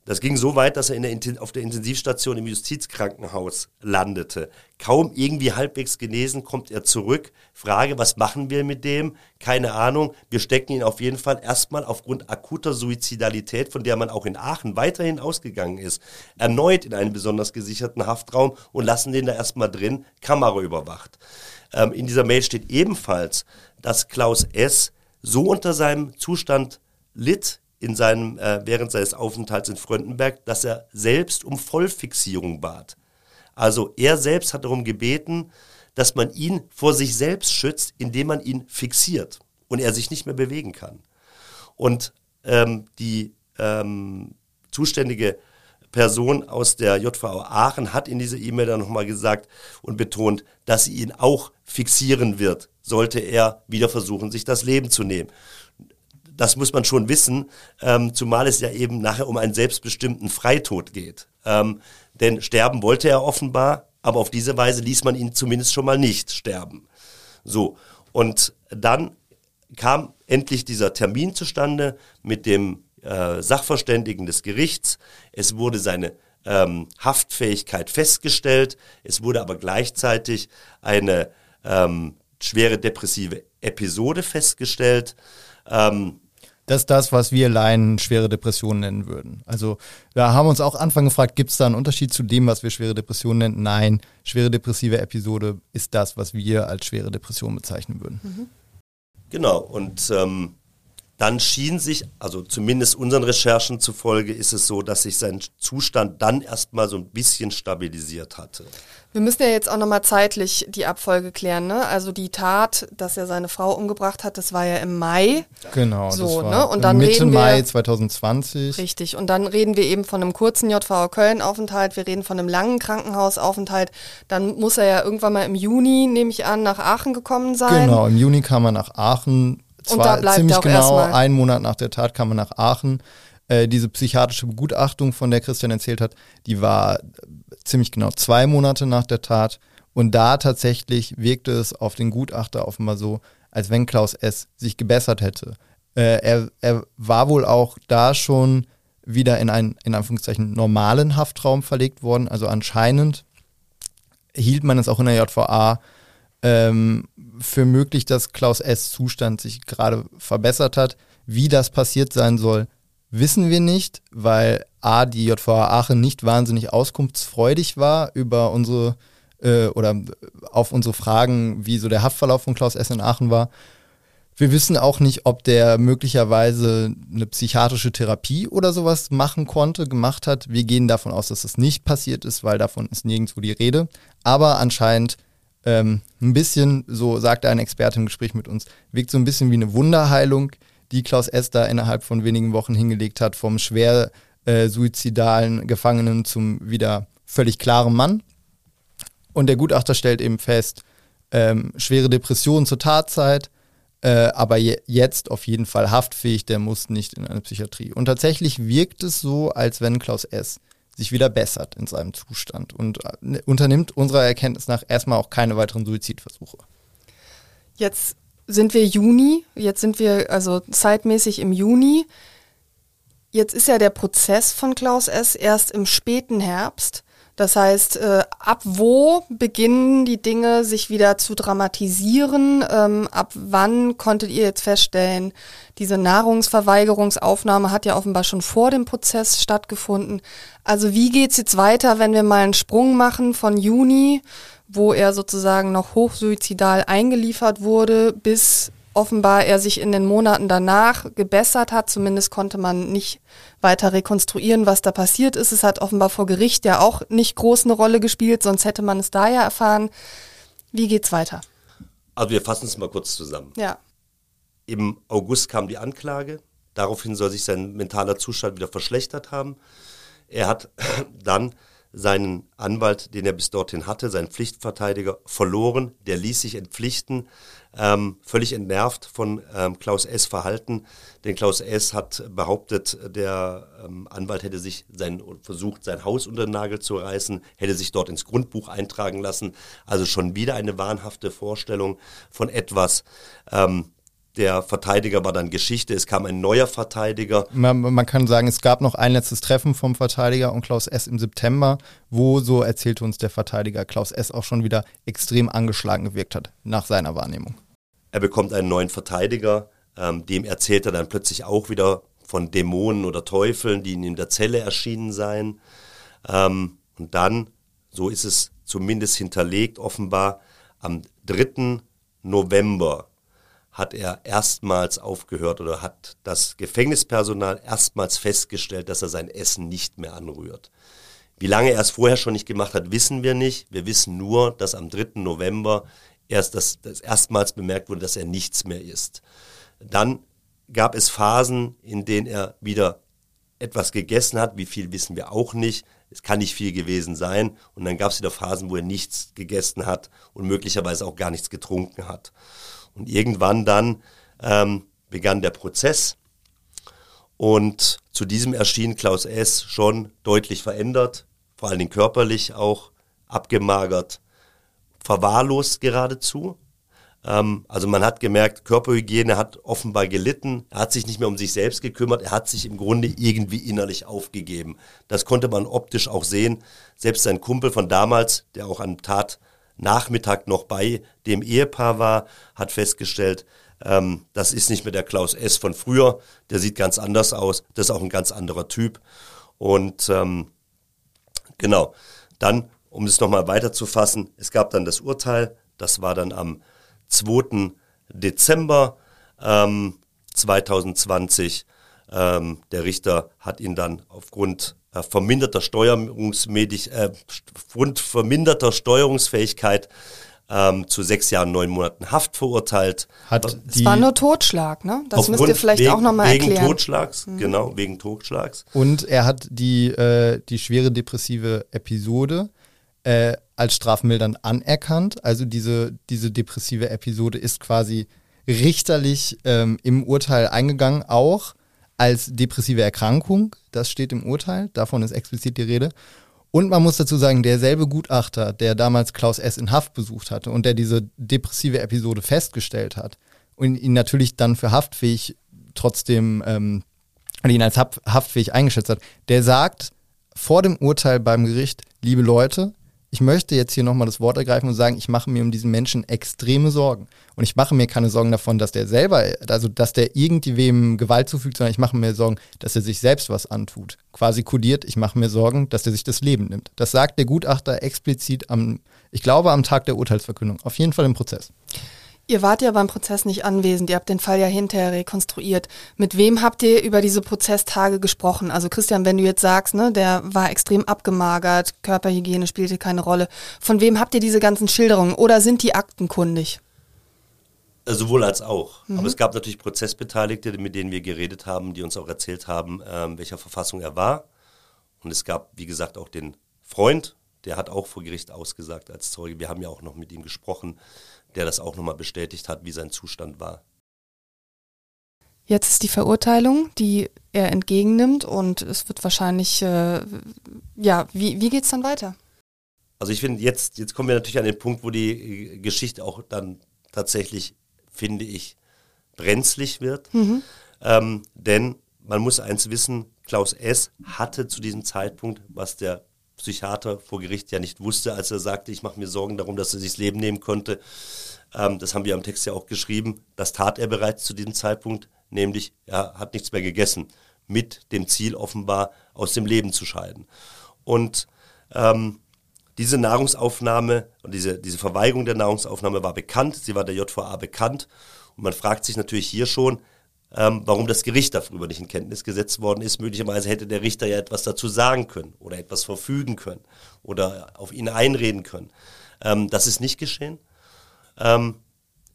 Das ging so weit, dass er der, auf der Intensivstation im Justizkrankenhaus landete. Kaum irgendwie halbwegs genesen, kommt er zurück. Frage, was machen wir mit dem? Keine Ahnung. Wir stecken ihn auf jeden Fall erstmal aufgrund akuter Suizidalität, von der man auch in Aachen weiterhin ausgegangen ist, erneut in einen besonders gesicherten Haftraum und lassen den da erstmal drin, Kamera überwacht. Ähm, in dieser Mail steht ebenfalls, dass Klaus S. so unter seinem Zustand litt in seinem, äh, während seines Aufenthalts in Fröndenberg, dass er selbst um Vollfixierung bat. Also er selbst hat darum gebeten, dass man ihn vor sich selbst schützt, indem man ihn fixiert und er sich nicht mehr bewegen kann. Und ähm, die ähm, zuständige Person aus der JVA Aachen hat in dieser E-Mail dann nochmal gesagt und betont, dass sie ihn auch fixieren wird, sollte er wieder versuchen, sich das Leben zu nehmen. Das muss man schon wissen, ähm, zumal es ja eben nachher um einen selbstbestimmten Freitod geht. Ähm, denn sterben wollte er offenbar, aber auf diese Weise ließ man ihn zumindest schon mal nicht sterben. So, und dann kam endlich dieser Termin zustande mit dem äh, Sachverständigen des Gerichts. Es wurde seine ähm, Haftfähigkeit festgestellt. Es wurde aber gleichzeitig eine ähm, schwere depressive Episode festgestellt. Ähm, das ist das, was wir Laien schwere Depressionen nennen würden. Also wir haben uns auch Anfang gefragt, gibt es da einen Unterschied zu dem, was wir schwere Depressionen nennen? Nein, schwere depressive Episode ist das, was wir als schwere Depression bezeichnen würden. Mhm. Genau, und ähm, dann schien sich, also zumindest unseren Recherchen zufolge, ist es so, dass sich sein Zustand dann erstmal so ein bisschen stabilisiert hatte. Wir müssen ja jetzt auch nochmal zeitlich die Abfolge klären. Ne? Also die Tat, dass er seine Frau umgebracht hat, das war ja im Mai. Genau, so, das war ne? Und dann Mitte reden wir, Mai 2020. Richtig, und dann reden wir eben von einem kurzen JVA Köln-Aufenthalt, wir reden von einem langen Krankenhausaufenthalt. Dann muss er ja irgendwann mal im Juni, nehme ich an, nach Aachen gekommen sein. Genau, im Juni kam er nach Aachen zwar ziemlich genau einen Monat nach der Tat kam er nach Aachen. Äh, diese psychiatrische Begutachtung, von der Christian erzählt hat, die war ziemlich genau zwei Monate nach der Tat. Und da tatsächlich wirkte es auf den Gutachter offenbar so, als wenn Klaus S. sich gebessert hätte. Äh, er, er war wohl auch da schon wieder in einen, in Anführungszeichen, normalen Haftraum verlegt worden. Also anscheinend hielt man es auch in der JVA ähm, für möglich, dass Klaus S. Zustand sich gerade verbessert hat. Wie das passiert sein soll, wissen wir nicht, weil A, die JVA Aachen nicht wahnsinnig auskunftsfreudig war über unsere äh, oder auf unsere Fragen, wie so der Haftverlauf von Klaus S. in Aachen war. Wir wissen auch nicht, ob der möglicherweise eine psychiatrische Therapie oder sowas machen konnte, gemacht hat. Wir gehen davon aus, dass das nicht passiert ist, weil davon ist nirgendwo die Rede. Aber anscheinend ähm, ein bisschen, so sagte ein Experte im Gespräch mit uns, wirkt so ein bisschen wie eine Wunderheilung, die Klaus S. da innerhalb von wenigen Wochen hingelegt hat, vom schwer äh, suizidalen Gefangenen zum wieder völlig klaren Mann. Und der Gutachter stellt eben fest, ähm, schwere Depressionen zur Tatzeit, äh, aber je, jetzt auf jeden Fall haftfähig, der muss nicht in eine Psychiatrie. Und tatsächlich wirkt es so, als wenn Klaus S. sich wieder bessert in seinem Zustand und äh, unternimmt unserer Erkenntnis nach erstmal auch keine weiteren Suizidversuche. Jetzt sind wir Juni, jetzt sind wir also zeitmäßig im Juni. Jetzt ist ja der Prozess von Klaus S. erst im späten Herbst. Das heißt, äh, ab wo beginnen die Dinge sich wieder zu dramatisieren? Ähm, ab wann konntet ihr jetzt feststellen, diese Nahrungsverweigerungsaufnahme hat ja offenbar schon vor dem Prozess stattgefunden. Also wie geht's jetzt weiter, wenn wir mal einen Sprung machen von Juni, wo er sozusagen noch hochsuizidal eingeliefert wurde, bis offenbar er sich in den Monaten danach gebessert hat. Zumindest konnte man nicht weiter rekonstruieren, was da passiert ist. Es hat offenbar vor Gericht ja auch nicht groß eine Rolle gespielt, sonst hätte man es da ja erfahren. Wie geht's weiter? Also wir fassen es mal kurz zusammen. Ja. Im August kam die Anklage. Daraufhin soll sich sein mentaler Zustand wieder verschlechtert haben. Er hat dann seinen Anwalt, den er bis dorthin hatte, seinen Pflichtverteidiger, verloren. Der ließ sich entpflichten, ähm, völlig entnervt von ähm, Klaus S. Verhalten. Denn Klaus S. hat behauptet, der ähm, Anwalt hätte sich sein, versucht, sein Haus unter den Nagel zu reißen, hätte sich dort ins Grundbuch eintragen lassen. Also schon wieder eine wahnhafte Vorstellung von etwas, ähm, der Verteidiger war dann Geschichte, es kam ein neuer Verteidiger. Man, man, kann sagen, es gab noch ein letztes Treffen vom Verteidiger und Klaus S. im September, wo, so erzählte uns der Verteidiger, Klaus S. auch schon wieder extrem angeschlagen gewirkt hat, nach seiner Wahrnehmung. Er bekommt einen neuen Verteidiger, ähm, dem erzählt er dann plötzlich auch wieder von Dämonen oder Teufeln, die in der Zelle erschienen seien. Ähm, und dann, so ist es zumindest hinterlegt, offenbar am 3. November hat er erstmals aufgehört oder hat das Gefängnispersonal erstmals festgestellt, dass er sein Essen nicht mehr anrührt. Wie lange er es vorher schon nicht gemacht hat, wissen wir nicht. Wir wissen nur, dass am 3. November erst das, das erstmals bemerkt wurde, dass er nichts mehr isst. Dann gab es Phasen, in denen er wieder etwas gegessen hat. Wie viel wissen wir auch nicht. Es kann nicht viel gewesen sein. Und dann gab es wieder Phasen, wo er nichts gegessen hat und möglicherweise auch gar nichts getrunken hat. Und irgendwann dann ähm, begann der Prozess. Und zu diesem erschien Klaus S. schon deutlich verändert, vor allen Dingen körperlich auch abgemagert, verwahrlost geradezu. Ähm, also man hat gemerkt, Körperhygiene hat offenbar gelitten. Er hat sich nicht mehr um sich selbst gekümmert. Er hat sich im Grunde irgendwie innerlich aufgegeben. Das konnte man optisch auch sehen. Selbst sein Kumpel von damals, der auch an Tat Nachmittag noch bei dem Ehepaar war, hat festgestellt, ähm, das ist nicht mehr der Klaus S. von früher, der sieht ganz anders aus, das ist auch ein ganz anderer Typ. Und ähm, genau, dann, um es nochmal weiterzufassen, es gab dann das Urteil, das war dann am 2. Dezember ähm, 2020. Ähm, der Richter hat ihn dann aufgrund äh, verminderter Steuerungsmedisch, äh, verminderter Steuerungsfähigkeit ähm, zu sechs Jahren, neun Monaten Haft verurteilt. Hat das war nur Totschlag, ne? Das müsst ihr vielleicht wegen, auch nochmal erklären. Wegen Totschlags, mhm. genau, wegen Totschlags. Und er hat die, äh, die schwere depressive Episode äh, als strafmildernd anerkannt. Also diese, diese depressive Episode ist quasi richterlich ähm, im Urteil eingegangen, auch als depressive Erkrankung. Das steht im Urteil, davon ist explizit die Rede. Und man muss dazu sagen, derselbe Gutachter, der damals Klaus S. in Haft besucht hatte und der diese depressive Episode festgestellt hat und ihn natürlich dann für haftfähig trotzdem ähm, ihn als haftfähig eingeschätzt hat, der sagt vor dem Urteil beim Gericht, liebe Leute, ich möchte jetzt hier nochmal das Wort ergreifen und sagen, ich mache mir um diesen Menschen extreme Sorgen. Und ich mache mir keine Sorgen davon, dass der selber, also dass der irgendwem Gewalt zufügt, sondern ich mache mir Sorgen, dass er sich selbst was antut. Quasi kodiert, ich mache mir Sorgen, dass er sich das Leben nimmt. Das sagt der Gutachter explizit am, ich glaube, am Tag der Urteilsverkündung. Auf jeden Fall im Prozess. Ihr wart ja beim Prozess nicht anwesend, ihr habt den Fall ja hinterher rekonstruiert. Mit wem habt ihr über diese Prozesstage gesprochen? Also Christian, wenn du jetzt sagst, ne, der war extrem abgemagert, Körperhygiene spielte keine Rolle. Von wem habt ihr diese ganzen Schilderungen oder sind die aktenkundig? Äh, sowohl als auch. Mhm. Aber es gab natürlich Prozessbeteiligte, mit denen wir geredet haben, die uns auch erzählt haben, ähm, welcher Verfassung er war. Und es gab, wie gesagt, auch den Freund, der hat auch vor Gericht ausgesagt als Zeuge. Wir haben ja auch noch mit ihm gesprochen der das auch nochmal bestätigt hat, wie sein Zustand war. Jetzt ist die Verurteilung, die er entgegennimmt und es wird wahrscheinlich, äh, ja, wie, wie geht es dann weiter? Also ich finde, jetzt, jetzt kommen wir natürlich an den Punkt, wo die äh, Geschichte auch dann tatsächlich, finde ich, brenzlig wird. Mhm. Ähm, denn man muss eins wissen, Klaus S. hatte zu diesem Zeitpunkt, was der Psychiater vor Gericht ja nicht wusste, als er sagte, ich mache mir Sorgen darum, dass er sich das Leben nehmen konnte. Ähm, das haben wir am Text ja auch geschrieben. Das tat er bereits zu diesem Zeitpunkt, nämlich er hat nichts mehr gegessen, mit dem Ziel offenbar aus dem Leben zu scheiden. Und ähm, diese Nahrungsaufnahme und diese, diese Verweigerung der Nahrungsaufnahme war bekannt, sie war der JVA bekannt. Und man fragt sich natürlich hier schon, ähm, warum das Gericht darüber nicht in Kenntnis gesetzt worden ist. Möglicherweise hätte der Richter ja etwas dazu sagen können oder etwas verfügen können oder auf ihn einreden können. Ähm, das ist nicht geschehen. Ähm,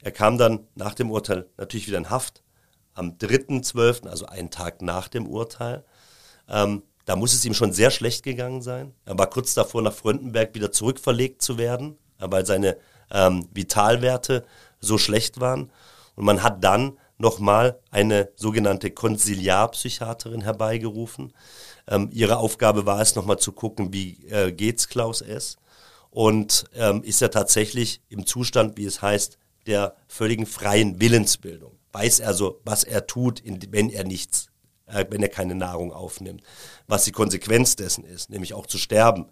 er kam dann nach dem Urteil natürlich wieder in Haft am 3.12., also einen Tag nach dem Urteil. Ähm, da muss es ihm schon sehr schlecht gegangen sein. Er war kurz davor, nach Fröndenberg wieder zurückverlegt zu werden, weil seine ähm, Vitalwerte so schlecht waren. Und man hat dann nochmal eine sogenannte Konsiliarpsychiaterin herbeigerufen. Ähm, ihre Aufgabe war es, nochmal zu gucken, wie äh, geht's Klaus S. Und ähm, ist er tatsächlich im Zustand, wie es heißt, der völligen freien Willensbildung. Weiß er so, was er tut, wenn er nichts, äh, wenn er keine Nahrung aufnimmt. Was die Konsequenz dessen ist, nämlich auch zu sterben.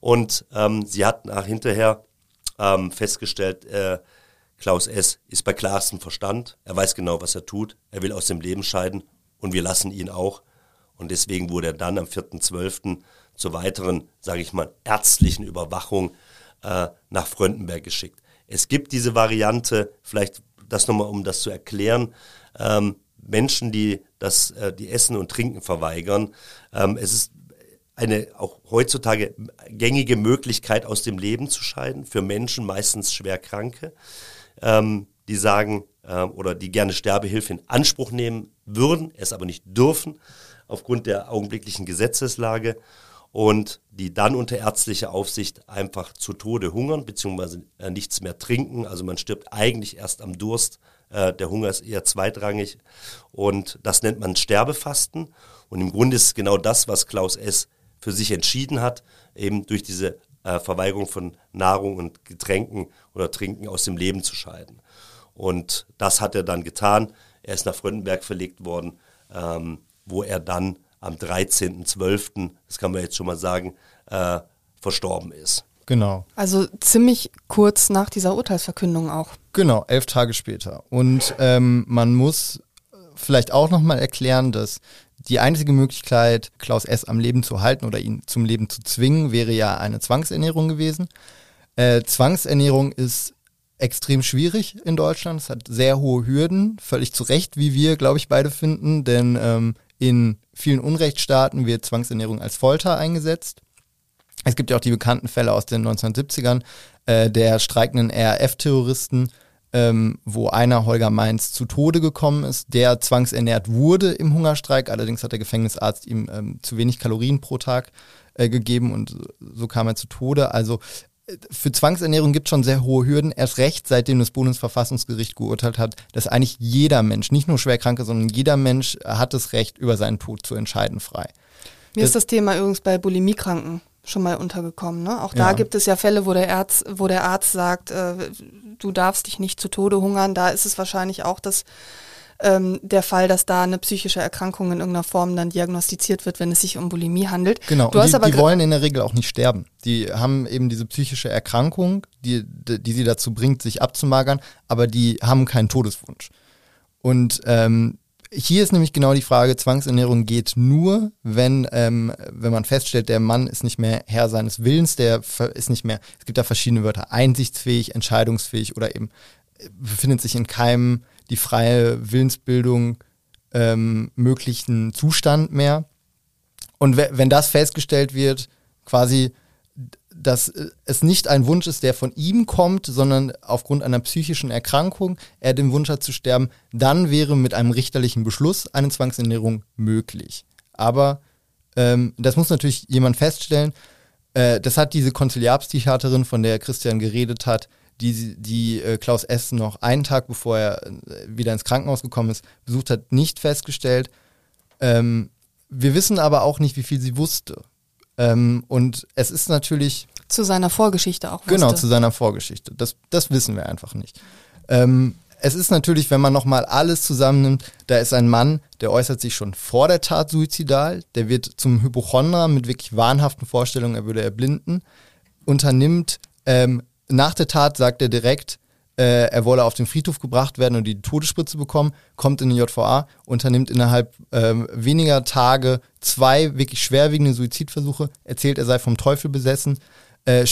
Und ähm, sie hat nach hinterher ähm, festgestellt, äh, Klaus S. ist bei klarstem Verstand. Er weiß genau, was er tut. Er will aus dem Leben scheiden und wir lassen ihn auch. Und deswegen wurde er dann am 4.12. zur weiteren, sage ich mal, ärztlichen Überwachung äh, nach Fröndenberg geschickt. Es gibt diese Variante, vielleicht das nochmal, um das zu erklären, ähm, Menschen, die das, äh, die Essen und Trinken verweigern. Ähm, es ist eine auch heutzutage gängige Möglichkeit, aus dem Leben zu scheiden, für Menschen meistens schwer Kranke ähm, die sagen äh, oder die gerne Sterbehilfe in Anspruch nehmen würden, es aber nicht dürfen aufgrund der augenblicklichen Gesetzeslage und die dann unter ärztlicher Aufsicht einfach zu Tode hungern bzw. Äh, nichts mehr trinken. Also man stirbt eigentlich erst am Durst. Äh, der Hunger ist eher zweitrangig und das nennt man Sterbefasten. Und im Grunde ist genau das, was Klaus S. für sich entschieden hat, eben durch diese äh, Verweigerung von Nahrung und Getränken oder Trinken aus dem Leben zu scheiden. Und das hat er dann getan. Er ist nach Fröndenberg verlegt worden, ähm, wo er dann am 13.12., das kann man jetzt schon mal sagen, äh, verstorben ist. Genau. Also ziemlich kurz nach dieser Urteilsverkündung auch. Genau, elf Tage später. Und ähm, man muss vielleicht auch nochmal erklären, dass die einzige Möglichkeit, Klaus S. am Leben zu halten oder ihn zum Leben zu zwingen, wäre ja eine Zwangsernährung gewesen. Äh, Zwangsernährung ist extrem schwierig in Deutschland. Es hat sehr hohe Hürden, völlig zu Recht, wie wir, glaube ich, beide finden, denn ähm, in vielen Unrechtsstaaten wird Zwangsernährung als Folter eingesetzt. Es gibt ja auch die bekannten Fälle aus den 1970ern äh, der streikenden RAF-Terroristen, ähm, wo einer Holger Mainz zu Tode gekommen ist, der zwangsernährt wurde im Hungerstreik. Allerdings hat der Gefängnisarzt ihm ähm, zu wenig Kalorien pro Tag äh, gegeben und so kam er zu Tode. Also äh, für Zwangsernährung gibt es schon sehr hohe Hürden. Erst recht, seitdem das Bundesverfassungsgericht geurteilt hat, dass eigentlich jeder Mensch, nicht nur Schwerkranke, sondern jeder Mensch hat das Recht, über seinen Tod zu entscheiden frei. Mir das ist das Thema übrigens bei Bulimiekranken schon mal untergekommen. Ne? Auch da ja. gibt es ja Fälle, wo der Arzt, wo der Arzt sagt, äh, du darfst dich nicht zu Tode hungern. Da ist es wahrscheinlich auch das ähm, der Fall, dass da eine psychische Erkrankung in irgendeiner Form dann diagnostiziert wird, wenn es sich um Bulimie handelt. Genau, du die, die wollen in der Regel auch nicht sterben. Die haben eben diese psychische Erkrankung, die, die sie dazu bringt, sich abzumagern, aber die haben keinen Todeswunsch. Und ähm, hier ist nämlich genau die Frage, Zwangsernährung geht nur, wenn, ähm, wenn man feststellt, der Mann ist nicht mehr Herr seines Willens, der ist nicht mehr, es gibt da verschiedene Wörter, einsichtsfähig, entscheidungsfähig oder eben äh, befindet sich in keinem die freie Willensbildung ähm, möglichen Zustand mehr. Und wenn das festgestellt wird, quasi dass äh, es nicht ein Wunsch ist, der von ihm kommt, sondern aufgrund einer psychischen Erkrankung er den Wunsch hat zu sterben, dann wäre mit einem richterlichen Beschluss eine Zwangsernährung möglich. Aber ähm, das muss natürlich jemand feststellen. Äh, das hat diese Konziliarpsychiaterin, von der Christian geredet hat, die, die äh, Klaus S. noch einen Tag bevor er äh, wieder ins Krankenhaus gekommen ist, besucht hat, nicht festgestellt. Ähm, wir wissen aber auch nicht, wie viel sie wusste. Ähm, und es ist natürlich. Zu seiner Vorgeschichte auch. Wusste. Genau, zu seiner Vorgeschichte. Das, das wissen wir einfach nicht. Ähm, es ist natürlich, wenn man nochmal alles zusammennimmt, da ist ein Mann, der äußert sich schon vor der Tat suizidal, der wird zum Hypochonder mit wirklich wahnhaften Vorstellungen, er würde erblinden, unternimmt, ähm, nach der Tat sagt er direkt, äh, er wolle auf den Friedhof gebracht werden und die Todesspritze bekommen, kommt in die JVA, unternimmt innerhalb ähm, weniger Tage zwei wirklich schwerwiegende Suizidversuche, erzählt, er sei vom Teufel besessen, äh,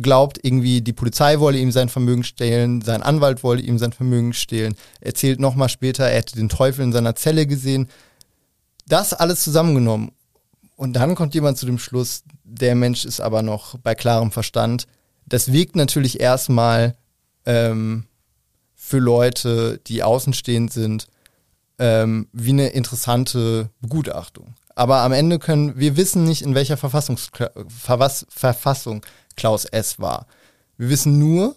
glaubt irgendwie, die Polizei wolle ihm sein Vermögen stehlen, sein Anwalt wolle ihm sein Vermögen stehlen, erzählt nochmal später, er hätte den Teufel in seiner Zelle gesehen. Das alles zusammengenommen. Und dann kommt jemand zu dem Schluss, der Mensch ist aber noch bei klarem Verstand. Das wirkt natürlich erstmal ähm, für Leute, die außenstehend sind, ähm, wie eine interessante Begutachtung. Aber am Ende können wir wissen nicht, in welcher Verfassungs Verfassung Klaus S. war. Wir wissen nur,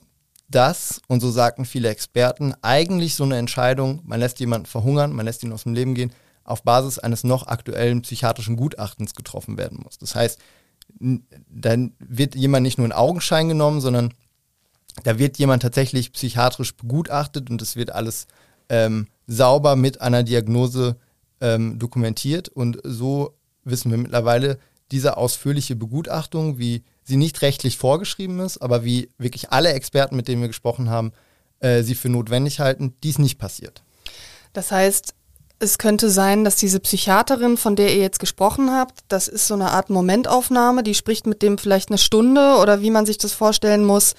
dass, und so sagten viele Experten, eigentlich so eine Entscheidung, man lässt jemanden verhungern, man lässt ihn aus dem Leben gehen, auf Basis eines noch aktuellen psychiatrischen Gutachtens getroffen werden muss. Das heißt, dann wird jemand nicht nur in Augenschein genommen, sondern da wird jemand tatsächlich psychiatrisch begutachtet und es wird alles ähm, sauber mit einer Diagnose ähm, dokumentiert. Und so wissen wir mittlerweile, diese ausführliche Begutachtung, wie sie nicht rechtlich vorgeschrieben ist, aber wie wirklich alle Experten, mit denen wir gesprochen haben, äh, sie für notwendig halten, dies nicht passiert. Das heißt, es könnte sein, dass diese Psychiaterin, von der ihr jetzt gesprochen habt, das ist so eine Art Momentaufnahme, die spricht mit dem vielleicht eine Stunde oder wie man sich das vorstellen muss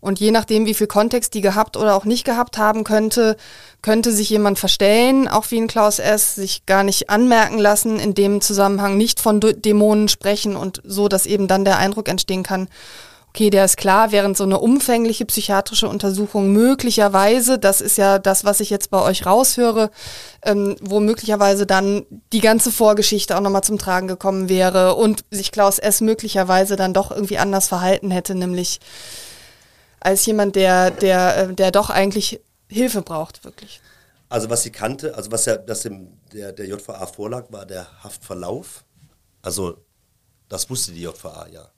und je nachdem, wie viel Kontext die gehabt oder auch nicht gehabt haben könnte, könnte sich jemand verstellen, auch wie ein Klaus S., sich gar nicht anmerken lassen, in dem Zusammenhang nicht von Dämonen sprechen und so, dass eben dann der Eindruck entstehen kann, okay, der ist klar, während so eine umfängliche psychiatrische Untersuchung möglicherweise, das ist ja das, was ich jetzt bei euch raushöre, ähm, wo möglicherweise dann die ganze Vorgeschichte auch nochmal zum Tragen gekommen wäre und sich Klaus S. möglicherweise dann doch irgendwie anders verhalten hätte, nämlich als jemand, der, der, äh, der doch eigentlich Hilfe braucht, wirklich. Also was sie kannte, also was ja das dem, der, der JVA vorlag, war der Haftverlauf. Also das wusste die JVA ja,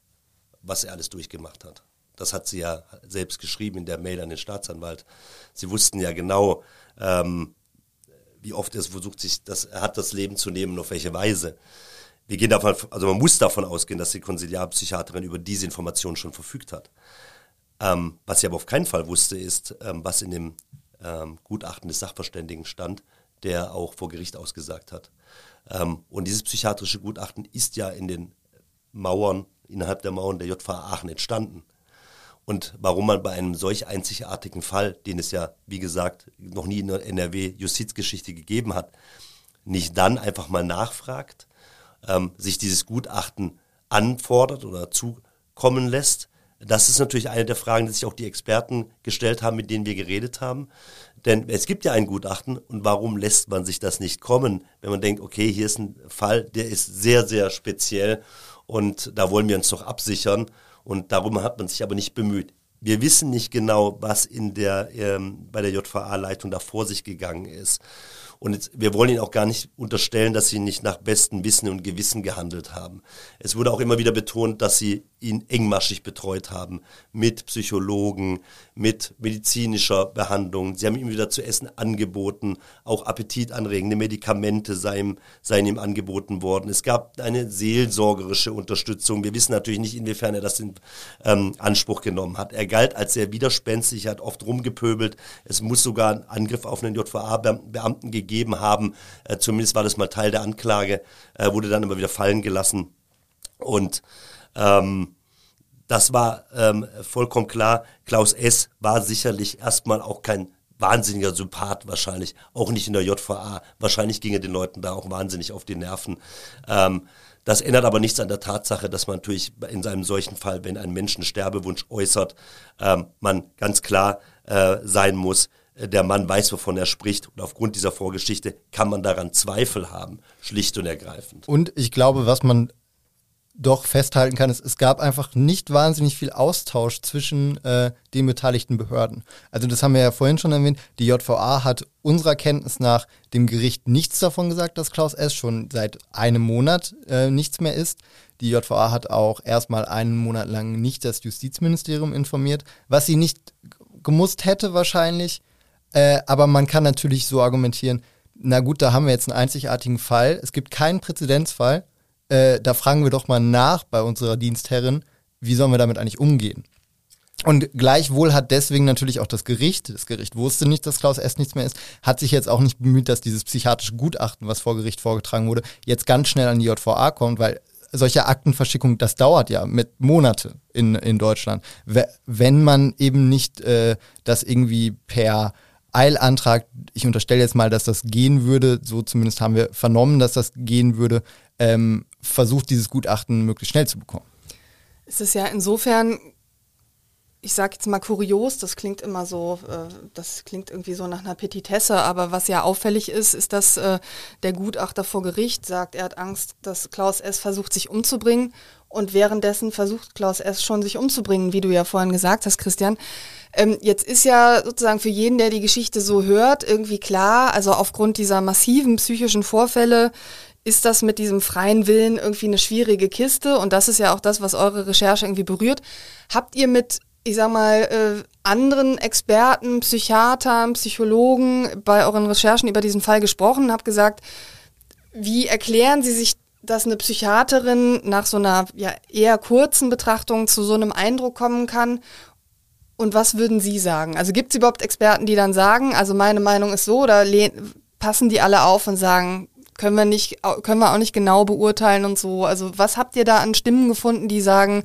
was er alles durchgemacht hat. Das hat sie ja selbst geschrieben in der Mail an den Staatsanwalt. Sie wussten ja genau, ähm, wie oft er versucht, sich das, er hat das Leben zu nehmen und auf welche Weise. Wir gehen davon, also man muss davon ausgehen, dass die Konsiliarpsychiaterin über diese Informationen schon verfügt hat. Ähm, was ich aber auf keinen Fall wusste, ist, ähm, was in dem ähm, Gutachten des Sachverständigen stand, der auch vor Gericht ausgesagt hat. Ähm, und dieses psychiatrische Gutachten ist ja in den Mauern, innerhalb der Mauern der JVA Aachen entstanden. Und warum man bei einem solch einzigartigen Fall, den es ja, wie gesagt, noch nie in der NRW-Justizgeschichte gegeben hat, nicht dann einfach mal nachfragt, ähm, sich dieses Gutachten anfordert oder zukommen lässt, das ist natürlich eine der Fragen, die sich auch die Experten gestellt haben, mit denen wir geredet haben. Denn es gibt ja ein Gutachten und warum lässt man sich das nicht kommen, wenn man denkt, okay, hier ist ein Fall, der ist sehr, sehr speziell und da wollen wir uns doch absichern und darum hat man sich aber nicht bemüht. Wir wissen nicht genau, was in der, ähm, bei der JVA-Leitung da vor sich gegangen ist. Und jetzt, wir wollen Ihnen auch gar nicht unterstellen, dass Sie nicht nach bestem Wissen und Gewissen gehandelt haben. Es wurde auch immer wieder betont, dass Sie ihn engmaschig betreut haben mit Psychologen, mit medizinischer Behandlung. Sie haben ihm wieder zu essen angeboten, auch appetitanregende Medikamente seien, seien ihm angeboten worden. Es gab eine seelsorgerische Unterstützung. Wir wissen natürlich nicht, inwiefern er das in ähm, Anspruch genommen hat. Er galt als sehr widerspenstig, hat oft rumgepöbelt. Es muss sogar einen Angriff auf einen JVA-Beamten gegeben haben. Äh, zumindest war das mal Teil der Anklage, äh, wurde dann immer wieder fallen gelassen. Und ähm, das war ähm, vollkommen klar. Klaus S. war sicherlich erstmal auch kein wahnsinniger Sympath wahrscheinlich, auch nicht in der JVA. Wahrscheinlich ging er den Leuten da auch wahnsinnig auf die Nerven. Ähm, das ändert aber nichts an der Tatsache, dass man natürlich in einem solchen Fall, wenn ein Mensch einen Sterbewunsch äußert, ähm, man ganz klar äh, sein muss, der Mann weiß, wovon er spricht. Und aufgrund dieser Vorgeschichte kann man daran Zweifel haben, schlicht und ergreifend. Und ich glaube, was man doch festhalten kann, ist, es gab einfach nicht wahnsinnig viel Austausch zwischen äh, den beteiligten Behörden. Also das haben wir ja vorhin schon erwähnt. Die JVA hat unserer Kenntnis nach dem Gericht nichts davon gesagt, dass Klaus S. schon seit einem Monat äh, nichts mehr ist. Die JVA hat auch erstmal einen Monat lang nicht das Justizministerium informiert, was sie nicht gemusst hätte wahrscheinlich. Äh, aber man kann natürlich so argumentieren, na gut, da haben wir jetzt einen einzigartigen Fall. Es gibt keinen Präzedenzfall äh, da fragen wir doch mal nach bei unserer Dienstherrin, wie sollen wir damit eigentlich umgehen? Und gleichwohl hat deswegen natürlich auch das Gericht, das Gericht wusste nicht, dass Klaus S. nichts mehr ist, hat sich jetzt auch nicht bemüht, dass dieses psychiatrische Gutachten, was vor Gericht vorgetragen wurde, jetzt ganz schnell an die JVA kommt, weil solche Aktenverschickung, das dauert ja mit Monate in, in Deutschland. Wenn man eben nicht äh, das irgendwie per Eilantrag, ich unterstelle jetzt mal, dass das gehen würde, so zumindest haben wir vernommen, dass das gehen würde, ähm, versucht, dieses Gutachten möglichst schnell zu bekommen. Es ist ja insofern, ich sage jetzt mal kurios, das klingt immer so, äh, das klingt irgendwie so nach einer Petitesse, aber was ja auffällig ist, ist, dass äh, der Gutachter vor Gericht sagt, er hat Angst, dass Klaus S. versucht, sich umzubringen und währenddessen versucht Klaus S. schon sich umzubringen, wie du ja vorhin gesagt hast, Christian. Ähm, jetzt ist ja sozusagen für jeden, der die Geschichte so hört, irgendwie klar, also aufgrund dieser massiven psychischen Vorfälle ist das mit diesem freien Willen irgendwie eine schwierige Kiste und das ist ja auch das, was eure Recherche irgendwie berührt. Habt ihr mit, ich sag mal, äh, anderen Experten, Psychiatern, Psychologen bei euren Recherchen über diesen Fall gesprochen, habt gesagt, wie erklären sie sich dass eine Psychiaterin nach so einer ja, eher kurzen Betrachtung zu so einem Eindruck kommen kann? Und was würden Sie sagen? Also gibt es überhaupt Experten, die dann sagen, also meine Meinung ist so, oder passen die alle auf und sagen, können wir nicht, können wir auch nicht genau beurteilen und so. Also was habt ihr da an Stimmen gefunden, die sagen,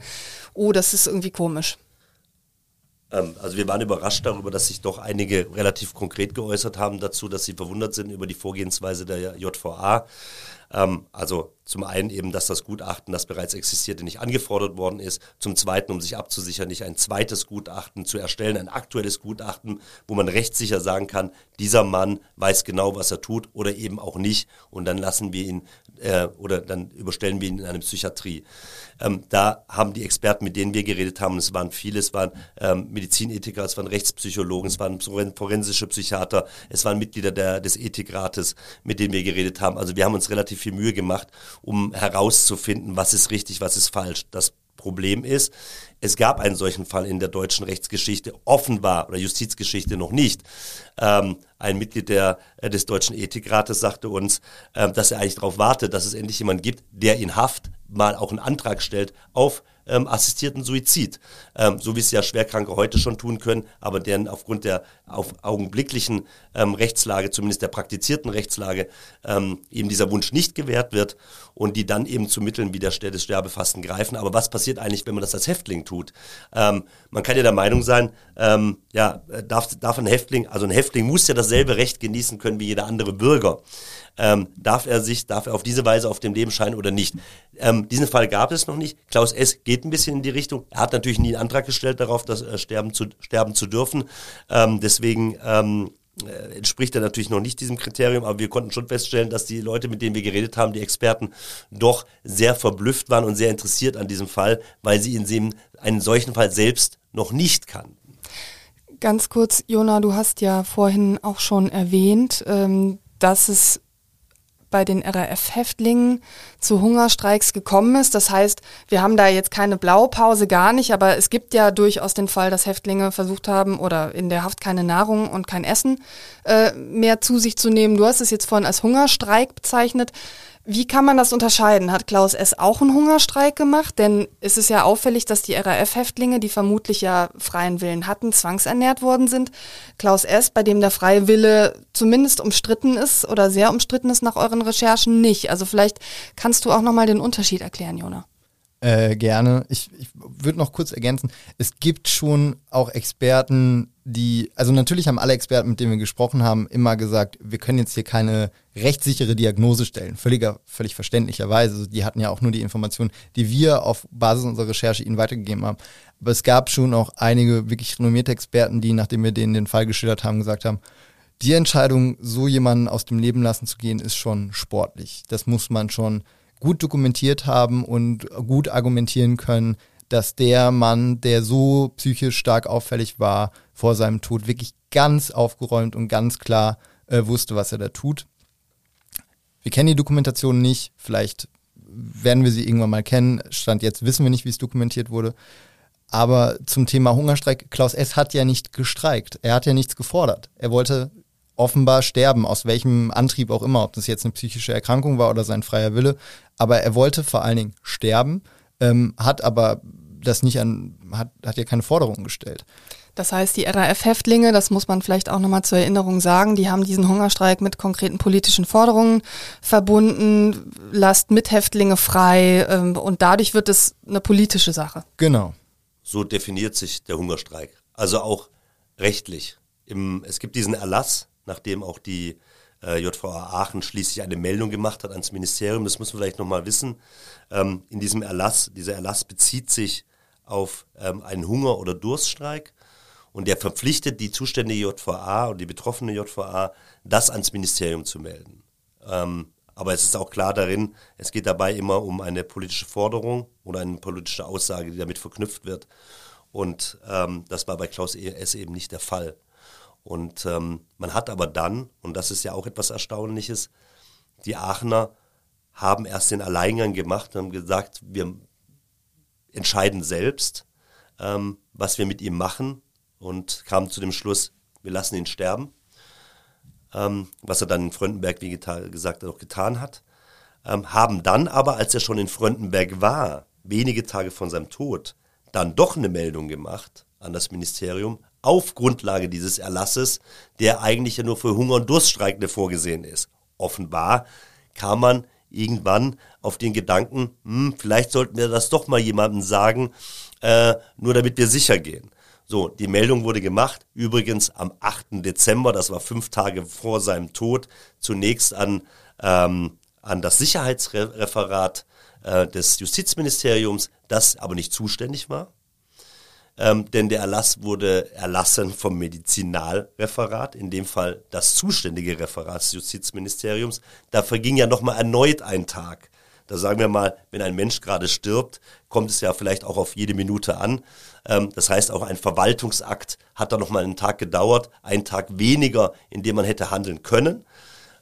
oh, das ist irgendwie komisch? Ähm, also wir waren überrascht darüber, dass sich doch einige relativ konkret geäußert haben dazu, dass sie verwundert sind über die Vorgehensweise der JVA. Ähm, also zum einen eben, dass das Gutachten, das bereits existierte, nicht angefordert worden ist. Zum zweiten, um sich abzusichern, nicht ein zweites Gutachten zu erstellen, ein aktuelles Gutachten, wo man rechtssicher sagen kann, dieser Mann weiß genau, was er tut oder eben auch nicht. Und dann lassen wir ihn äh, oder dann überstellen wir ihn in eine Psychiatrie. Ähm, da haben die Experten, mit denen wir geredet haben, es waren viele, es waren ähm, Medizinethiker, es waren Rechtspsychologen, es waren forensische Psychiater, es waren Mitglieder der, des Ethikrates, mit denen wir geredet haben. Also wir haben uns relativ viel Mühe gemacht, um herauszufinden, was ist richtig, was ist falsch. Das Problem ist, es gab einen solchen Fall in der deutschen Rechtsgeschichte, offenbar oder Justizgeschichte noch nicht. Ähm, ein Mitglied der, äh, des Deutschen Ethikrates sagte uns, äh, dass er eigentlich darauf wartet, dass es endlich jemand gibt, der in Haft mal auch einen Antrag stellt auf ähm, assistierten Suizid, ähm, so wie es ja Schwerkranke heute schon tun können, aber deren aufgrund der auf augenblicklichen ähm, Rechtslage, zumindest der praktizierten Rechtslage, ähm, eben dieser Wunsch nicht gewährt wird und die dann eben zu Mitteln wie der des Sterbefasten greifen. Aber was passiert eigentlich, wenn man das als Häftling tut? Ähm, man kann ja der Meinung sein, ähm, ja, darf, darf ein Häftling, also ein Häftling muss ja dasselbe Recht genießen können wie jeder andere Bürger ähm, darf er sich, darf er auf diese Weise auf dem Leben scheinen oder nicht. Ähm, diesen Fall gab es noch nicht. Klaus S. geht ein bisschen in die Richtung. Er hat natürlich nie einen Antrag gestellt darauf, das äh, sterben, zu, sterben zu dürfen. Ähm, deswegen ähm, äh, entspricht er natürlich noch nicht diesem Kriterium, aber wir konnten schon feststellen, dass die Leute, mit denen wir geredet haben, die Experten, doch sehr verblüfft waren und sehr interessiert an diesem Fall, weil sie in einen solchen Fall selbst noch nicht kannten. Ganz kurz, Jona, du hast ja vorhin auch schon erwähnt, ähm, dass es bei den RAF-Häftlingen zu Hungerstreiks gekommen ist. Das heißt, wir haben da jetzt keine Blaupause, gar nicht, aber es gibt ja durchaus den Fall, dass Häftlinge versucht haben oder in der Haft keine Nahrung und kein Essen äh, mehr zu sich zu nehmen. Du hast es jetzt vorhin als Hungerstreik bezeichnet. Wie kann man das unterscheiden? Hat Klaus S. auch einen Hungerstreik gemacht? Denn es ist ja auffällig, dass die RAF-Häftlinge, die vermutlich ja freien Willen hatten, zwangsernährt worden sind. Klaus S., bei dem der freie Wille zumindest umstritten ist oder sehr umstritten ist nach euren Recherchen, nicht. Also vielleicht kannst du auch nochmal den Unterschied erklären, Jona. Äh, gerne. Ich, ich würde noch kurz ergänzen. Es gibt schon auch Experten, die, also natürlich haben alle Experten, mit denen wir gesprochen haben, immer gesagt, wir können jetzt hier keine rechtssichere Diagnose stellen. Völliger, völlig verständlicherweise. Also die hatten ja auch nur die Informationen, die wir auf Basis unserer Recherche ihnen weitergegeben haben. Aber es gab schon auch einige wirklich renommierte Experten, die, nachdem wir denen den Fall geschildert haben, gesagt haben, die Entscheidung, so jemanden aus dem Leben lassen zu gehen, ist schon sportlich. Das muss man schon gut dokumentiert haben und gut argumentieren können, dass der Mann, der so psychisch stark auffällig war, vor seinem Tod wirklich ganz aufgeräumt und ganz klar äh, wusste, was er da tut. Wir kennen die Dokumentation nicht, vielleicht werden wir sie irgendwann mal kennen. Stand jetzt wissen wir nicht, wie es dokumentiert wurde. Aber zum Thema Hungerstreik, Klaus S. hat ja nicht gestreikt. Er hat ja nichts gefordert. Er wollte offenbar sterben, aus welchem Antrieb auch immer, ob das jetzt eine psychische Erkrankung war oder sein freier Wille. Aber er wollte vor allen Dingen sterben, ähm, hat aber das nicht an, hat, hat ja keine Forderungen gestellt. Das heißt, die RAF-Häftlinge, das muss man vielleicht auch nochmal zur Erinnerung sagen, die haben diesen Hungerstreik mit konkreten politischen Forderungen verbunden, lasst Mithäftlinge frei ähm, und dadurch wird es eine politische Sache. Genau. So definiert sich der Hungerstreik. Also auch rechtlich. Im, es gibt diesen Erlass, nachdem auch die äh, JVA Aachen schließlich eine Meldung gemacht hat ans Ministerium. Das muss man vielleicht nochmal wissen. Ähm, in diesem Erlass, dieser Erlass bezieht sich auf ähm, einen Hunger- oder Durststreik und der verpflichtet die zuständige JVA und die betroffene JVA, das ans Ministerium zu melden. Ähm, aber es ist auch klar darin, es geht dabei immer um eine politische Forderung oder eine politische Aussage, die damit verknüpft wird. Und ähm, das war bei Klaus S. eben nicht der Fall. Und ähm, man hat aber dann, und das ist ja auch etwas Erstaunliches, die Aachener haben erst den Alleingang gemacht und haben gesagt, wir entscheiden selbst, ähm, was wir mit ihm machen und kamen zu dem Schluss, wir lassen ihn sterben, ähm, was er dann in Fröndenberg, wie gesagt, auch getan hat. Ähm, haben dann aber, als er schon in Fröndenberg war, wenige Tage von seinem Tod, dann doch eine Meldung gemacht an das Ministerium, auf Grundlage dieses Erlasses, der eigentlich ja nur für Hunger- und Durststreikende vorgesehen ist. Offenbar kam man irgendwann auf den Gedanken, hm, vielleicht sollten wir das doch mal jemandem sagen, äh, nur damit wir sicher gehen. So, die Meldung wurde gemacht, übrigens am 8. Dezember, das war fünf Tage vor seinem Tod, zunächst an, ähm, an das Sicherheitsreferat äh, des Justizministeriums, das aber nicht zuständig war ähm, denn der Erlass wurde erlassen vom Medizinalreferat, in dem Fall das zuständige Referat des Justizministeriums. Da verging ja nochmal erneut ein Tag. Da sagen wir mal, wenn ein Mensch gerade stirbt, kommt es ja vielleicht auch auf jede Minute an. Ähm, das heißt, auch ein Verwaltungsakt hat da nochmal einen Tag gedauert, einen Tag weniger, in dem man hätte handeln können.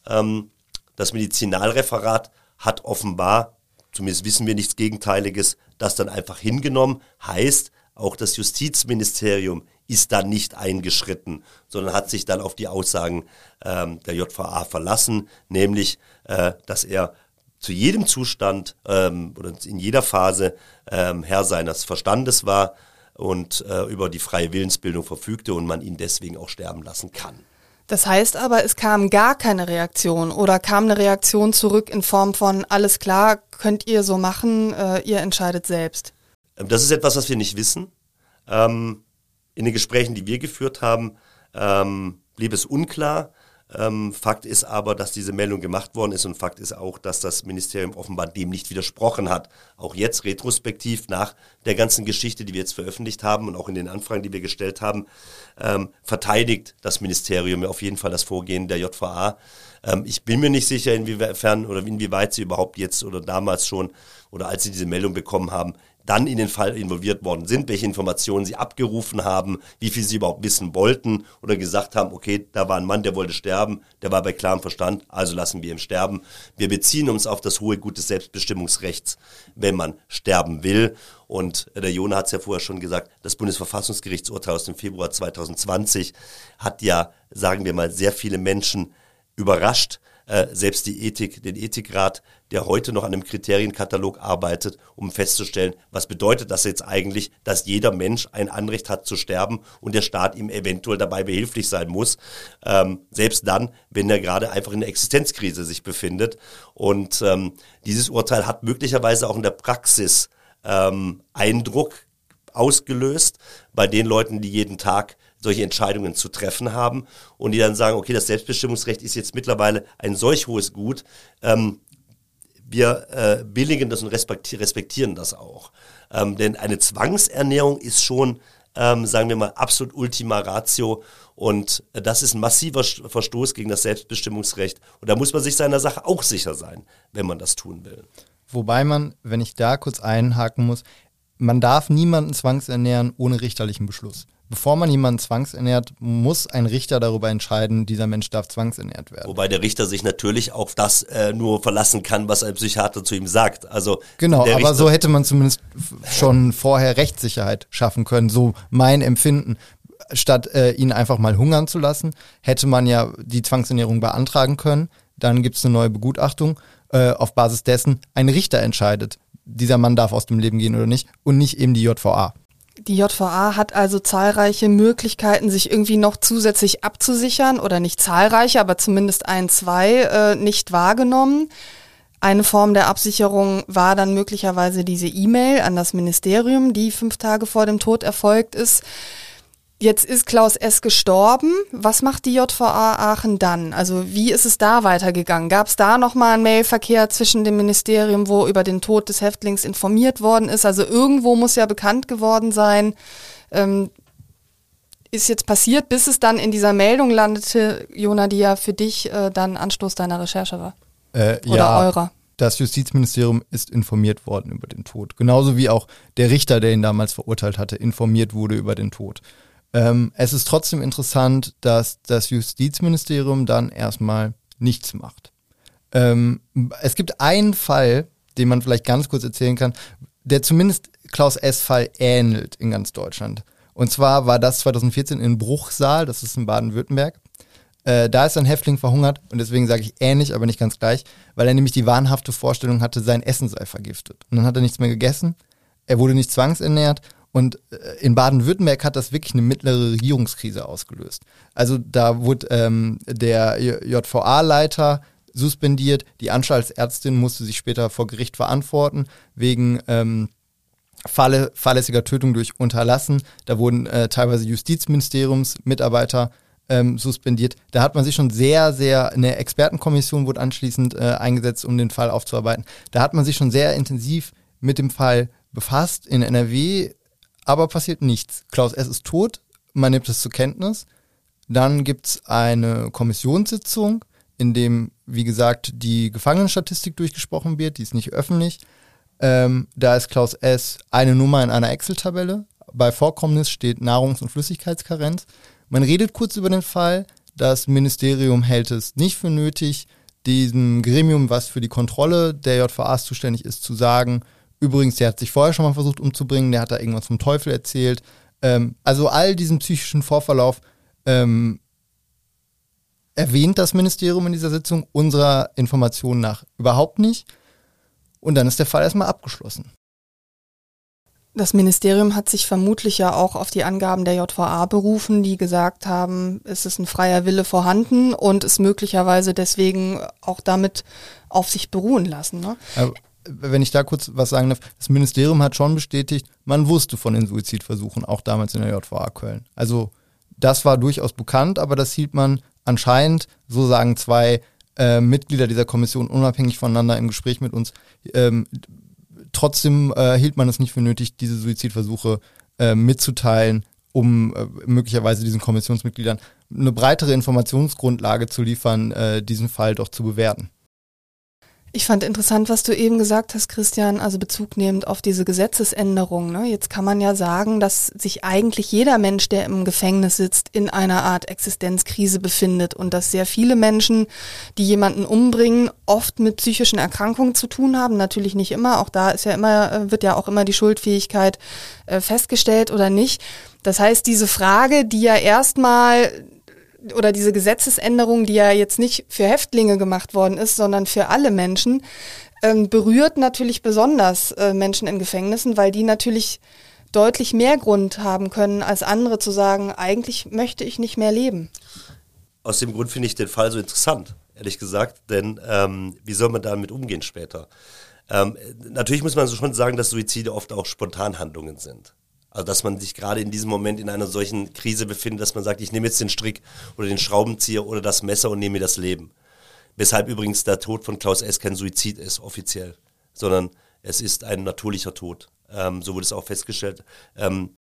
Ähm, das Medizinalreferat hat offenbar, zumindest wissen wir nichts Gegenteiliges, das dann einfach hingenommen. Heißt, auch das Justizministerium ist da nicht eingeschritten, sondern hat sich dann auf die Aussagen ähm, der JVA verlassen, nämlich, äh, dass er zu jedem Zustand ähm, oder in jeder Phase ähm, Herr seines Verstandes war und äh, über die freie Willensbildung verfügte und man ihn deswegen auch sterben lassen kann. Das heißt aber, es kam gar keine Reaktion oder kam eine Reaktion zurück in Form von alles klar, könnt ihr so machen, äh, ihr entscheidet selbst. Ähm, das ist etwas, was wir nicht wissen. Ähm, in den Gesprächen, die wir geführt haben, ähm, blieb es unklar. Ähm, Fakt ist aber, dass diese Meldung gemacht worden ist und Fakt ist auch, dass das Ministerium offenbar dem nicht widersprochen hat. Auch jetzt retrospektiv nach der ganzen Geschichte, die wir jetzt veröffentlicht haben und auch in den Anfragen, die wir gestellt haben, ähm, verteidigt das Ministerium auf jeden Fall das Vorgehen der JVA. Ähm, ich bin mir nicht sicher, inwiefern oder inwieweit sie überhaupt jetzt oder damals schon oder als sie diese Meldung bekommen haben, dann in den Fall involviert worden sind, welche Informationen sie abgerufen haben, wie viel sie überhaupt wissen wollten oder gesagt haben, okay, da war ein Mann, der wollte sterben, der war bei klarem Verstand, also lassen wir ihn sterben. Wir beziehen uns auf das hohe Gut des Selbstbestimmungsrechts, wenn man sterben will. Und der Jona hat es ja vorher schon gesagt, das Bundesverfassungsgerichtsurteil aus dem Februar 2020 hat ja, sagen wir mal, sehr viele Menschen überrascht, äh, selbst die Ethik, den Ethikrat, der heute noch an einem Kriterienkatalog arbeitet, um festzustellen, was bedeutet das jetzt eigentlich, dass jeder Mensch ein Anrecht hat zu sterben und der Staat ihm eventuell dabei behilflich sein muss, ähm, selbst dann, wenn er gerade einfach in einer Existenzkrise sich befindet. Und ähm, dieses Urteil hat möglicherweise auch in der Praxis ähm, Eindruck ausgelöst bei den Leuten, die jeden Tag solche Entscheidungen zu treffen haben und die dann sagen, okay, das Selbstbestimmungsrecht ist jetzt mittlerweile ein solch hohes Gut, ähm, wir äh, billigen das und respektieren das auch. Ähm, denn eine Zwangsernährung ist schon, ähm, sagen wir mal, absolut Ultima Ratio und äh, das ist ein massiver Verstoß gegen das Selbstbestimmungsrecht und da muss man sich seiner Sache auch sicher sein, wenn man das tun will. Wobei man, wenn ich da kurz einhaken muss, man darf niemanden zwangsernähren ohne richterlichen Beschluss bevor man jemanden zwangsernährt, muss ein Richter darüber entscheiden, dieser Mensch darf zwangsernährt werden. Wobei der Richter sich natürlich auf das äh, nur verlassen kann, was ein Psychiater zu ihm sagt. Also genau, aber so hätte man zumindest schon vorher Rechtssicherheit schaffen können. So mein Empfinden. Statt äh, ihn einfach mal hungern zu lassen, hätte man ja die Zwangsernährung beantragen können. Dann gibt es eine neue Begutachtung. Äh, auf Basis dessen ein Richter entscheidet, dieser Mann darf aus dem Leben gehen oder nicht und nicht eben die JVA. Die JVA hat also zahlreiche Möglichkeiten, sich irgendwie noch zusätzlich abzusichern oder nicht zahlreiche, aber zumindest ein, zwei äh, nicht wahrgenommen. Eine Form der Absicherung war dann möglicherweise diese E-Mail an das Ministerium, die fünf Tage vor dem Tod erfolgt ist. Jetzt ist Klaus S. gestorben. Was macht die JVA Aachen dann? Also wie ist es da weitergegangen? Gab es da nochmal einen Mailverkehr zwischen dem Ministerium, wo über den Tod des Häftlings informiert worden ist? Also irgendwo muss ja bekannt geworden sein. Ähm, ist jetzt passiert, bis es dann in dieser Meldung landete, Jona, die ja für dich äh, dann Anstoß deiner Recherche war? Äh, Oder ja. eurer? Das Justizministerium ist informiert worden über den Tod. Genauso wie auch der Richter, der ihn damals verurteilt hatte, informiert wurde über den Tod. Ähm, es ist trotzdem interessant, dass das Justizministerium dann erstmal nichts macht. Ähm, es gibt einen Fall, den man vielleicht ganz kurz erzählen kann, der zumindest Klaus S-Fall ähnelt in ganz Deutschland. Und zwar war das 2014 in Bruchsal, das ist in Baden-Württemberg. Äh, da ist ein Häftling verhungert und deswegen sage ich ähnlich, aber nicht ganz gleich, weil er nämlich die wahnhafte Vorstellung hatte, sein Essen sei vergiftet. Und dann hat er nichts mehr gegessen, er wurde nicht zwangsernährt und äh, in Baden-Württemberg hat das wirklich eine mittlere Regierungskrise ausgelöst. Also da wurde ähm, der JVA-Leiter suspendiert, die Anstaltsärztin musste sich später vor Gericht verantworten wegen ähm, Falle, fahrlässiger Tötung durch Unterlassen. Da wurden äh, teilweise Justizministeriumsmitarbeiter ähm, suspendiert. Da hat man sich schon sehr, sehr, eine Expertenkommission wurde anschließend äh, eingesetzt, um den Fall aufzuarbeiten. Da hat man sich schon sehr intensiv mit dem Fall befasst. In NRW aber passiert nichts. Klaus S. ist tot, man nimmt es zur Kenntnis. Dann gibt es eine Kommissionssitzung, in dem, wie gesagt, die Gefangenenstatistik durchgesprochen wird, die ist nicht öffentlich. Ähm, da ist Klaus S. eine Nummer in einer Excel-Tabelle. Bei Vorkommnis steht Nahrungs- und Flüssigkeitskarenz. Man redet kurz über den Fall. Das Ministerium hält es nicht für nötig, diesem Gremium, was für die Kontrolle der JVAs zuständig ist, zu sagen, Übrigens, der hat sich vorher schon mal versucht umzubringen, der hat da irgendwas vom Teufel erzählt. Ähm, also all diesen psychischen Vorverlauf ähm, erwähnt das Ministerium in dieser Sitzung unserer Information nach überhaupt nicht. Und dann ist der Fall erstmal abgeschlossen. Das Ministerium hat sich vermutlich ja auch auf die Angaben der JVA berufen, die gesagt haben, es ist ein freier Wille vorhanden und es möglicherweise deswegen auch damit auf sich beruhen lassen. Ne? Wenn ich da kurz was sagen darf, das Ministerium hat schon bestätigt, man wusste von den Suizidversuchen, auch damals in der JVA Köln. Also das war durchaus bekannt, aber das hielt man anscheinend, so sagen zwei äh, Mitglieder dieser Kommission unabhängig voneinander im Gespräch mit uns, ähm, trotzdem äh, hielt man es nicht für nötig, diese Suizidversuche äh, mitzuteilen, um äh, möglicherweise diesen Kommissionsmitgliedern eine breitere Informationsgrundlage zu liefern, äh, diesen Fall doch zu bewerten. Ich fand interessant, was du eben gesagt hast, Christian, also Bezug nehmend auf diese Gesetzesänderung. Ne? Jetzt kann man ja sagen, dass sich eigentlich jeder Mensch, der im Gefängnis sitzt, in einer Art Existenzkrise befindet und dass sehr viele Menschen, die jemanden umbringen, oft mit psychischen Erkrankungen zu tun haben. Natürlich nicht immer. Auch da ist ja immer, äh, wird ja auch immer die Schuldfähigkeit äh, festgestellt oder nicht. Das heißt, diese Frage, die ja erstmal oder diese Gesetzesänderung, die ja jetzt nicht für Häftlinge gemacht worden ist, sondern für alle Menschen, ähm, berührt natürlich besonders äh, Menschen in Gefängnissen, weil die natürlich deutlich mehr Grund haben können als andere zu sagen, eigentlich möchte ich nicht mehr leben. Aus dem Grund finde ich den Fall so interessant, ehrlich gesagt, denn ähm, wie soll man damit umgehen später? Ähm, natürlich muss man so schon sagen, dass Suizide oft auch Spontanhandlungen sind. Also dass man sich gerade in diesem Moment in einer solchen Krise befindet, dass man sagt, ich nehme jetzt den Strick oder den Schraubenzieher oder das Messer und nehme mir das Leben. Weshalb übrigens der Tod von Klaus S. kein Suizid ist, offiziell, sondern es ist ein natürlicher Tod. Ähm, so wurde es auch festgestellt. Ähm,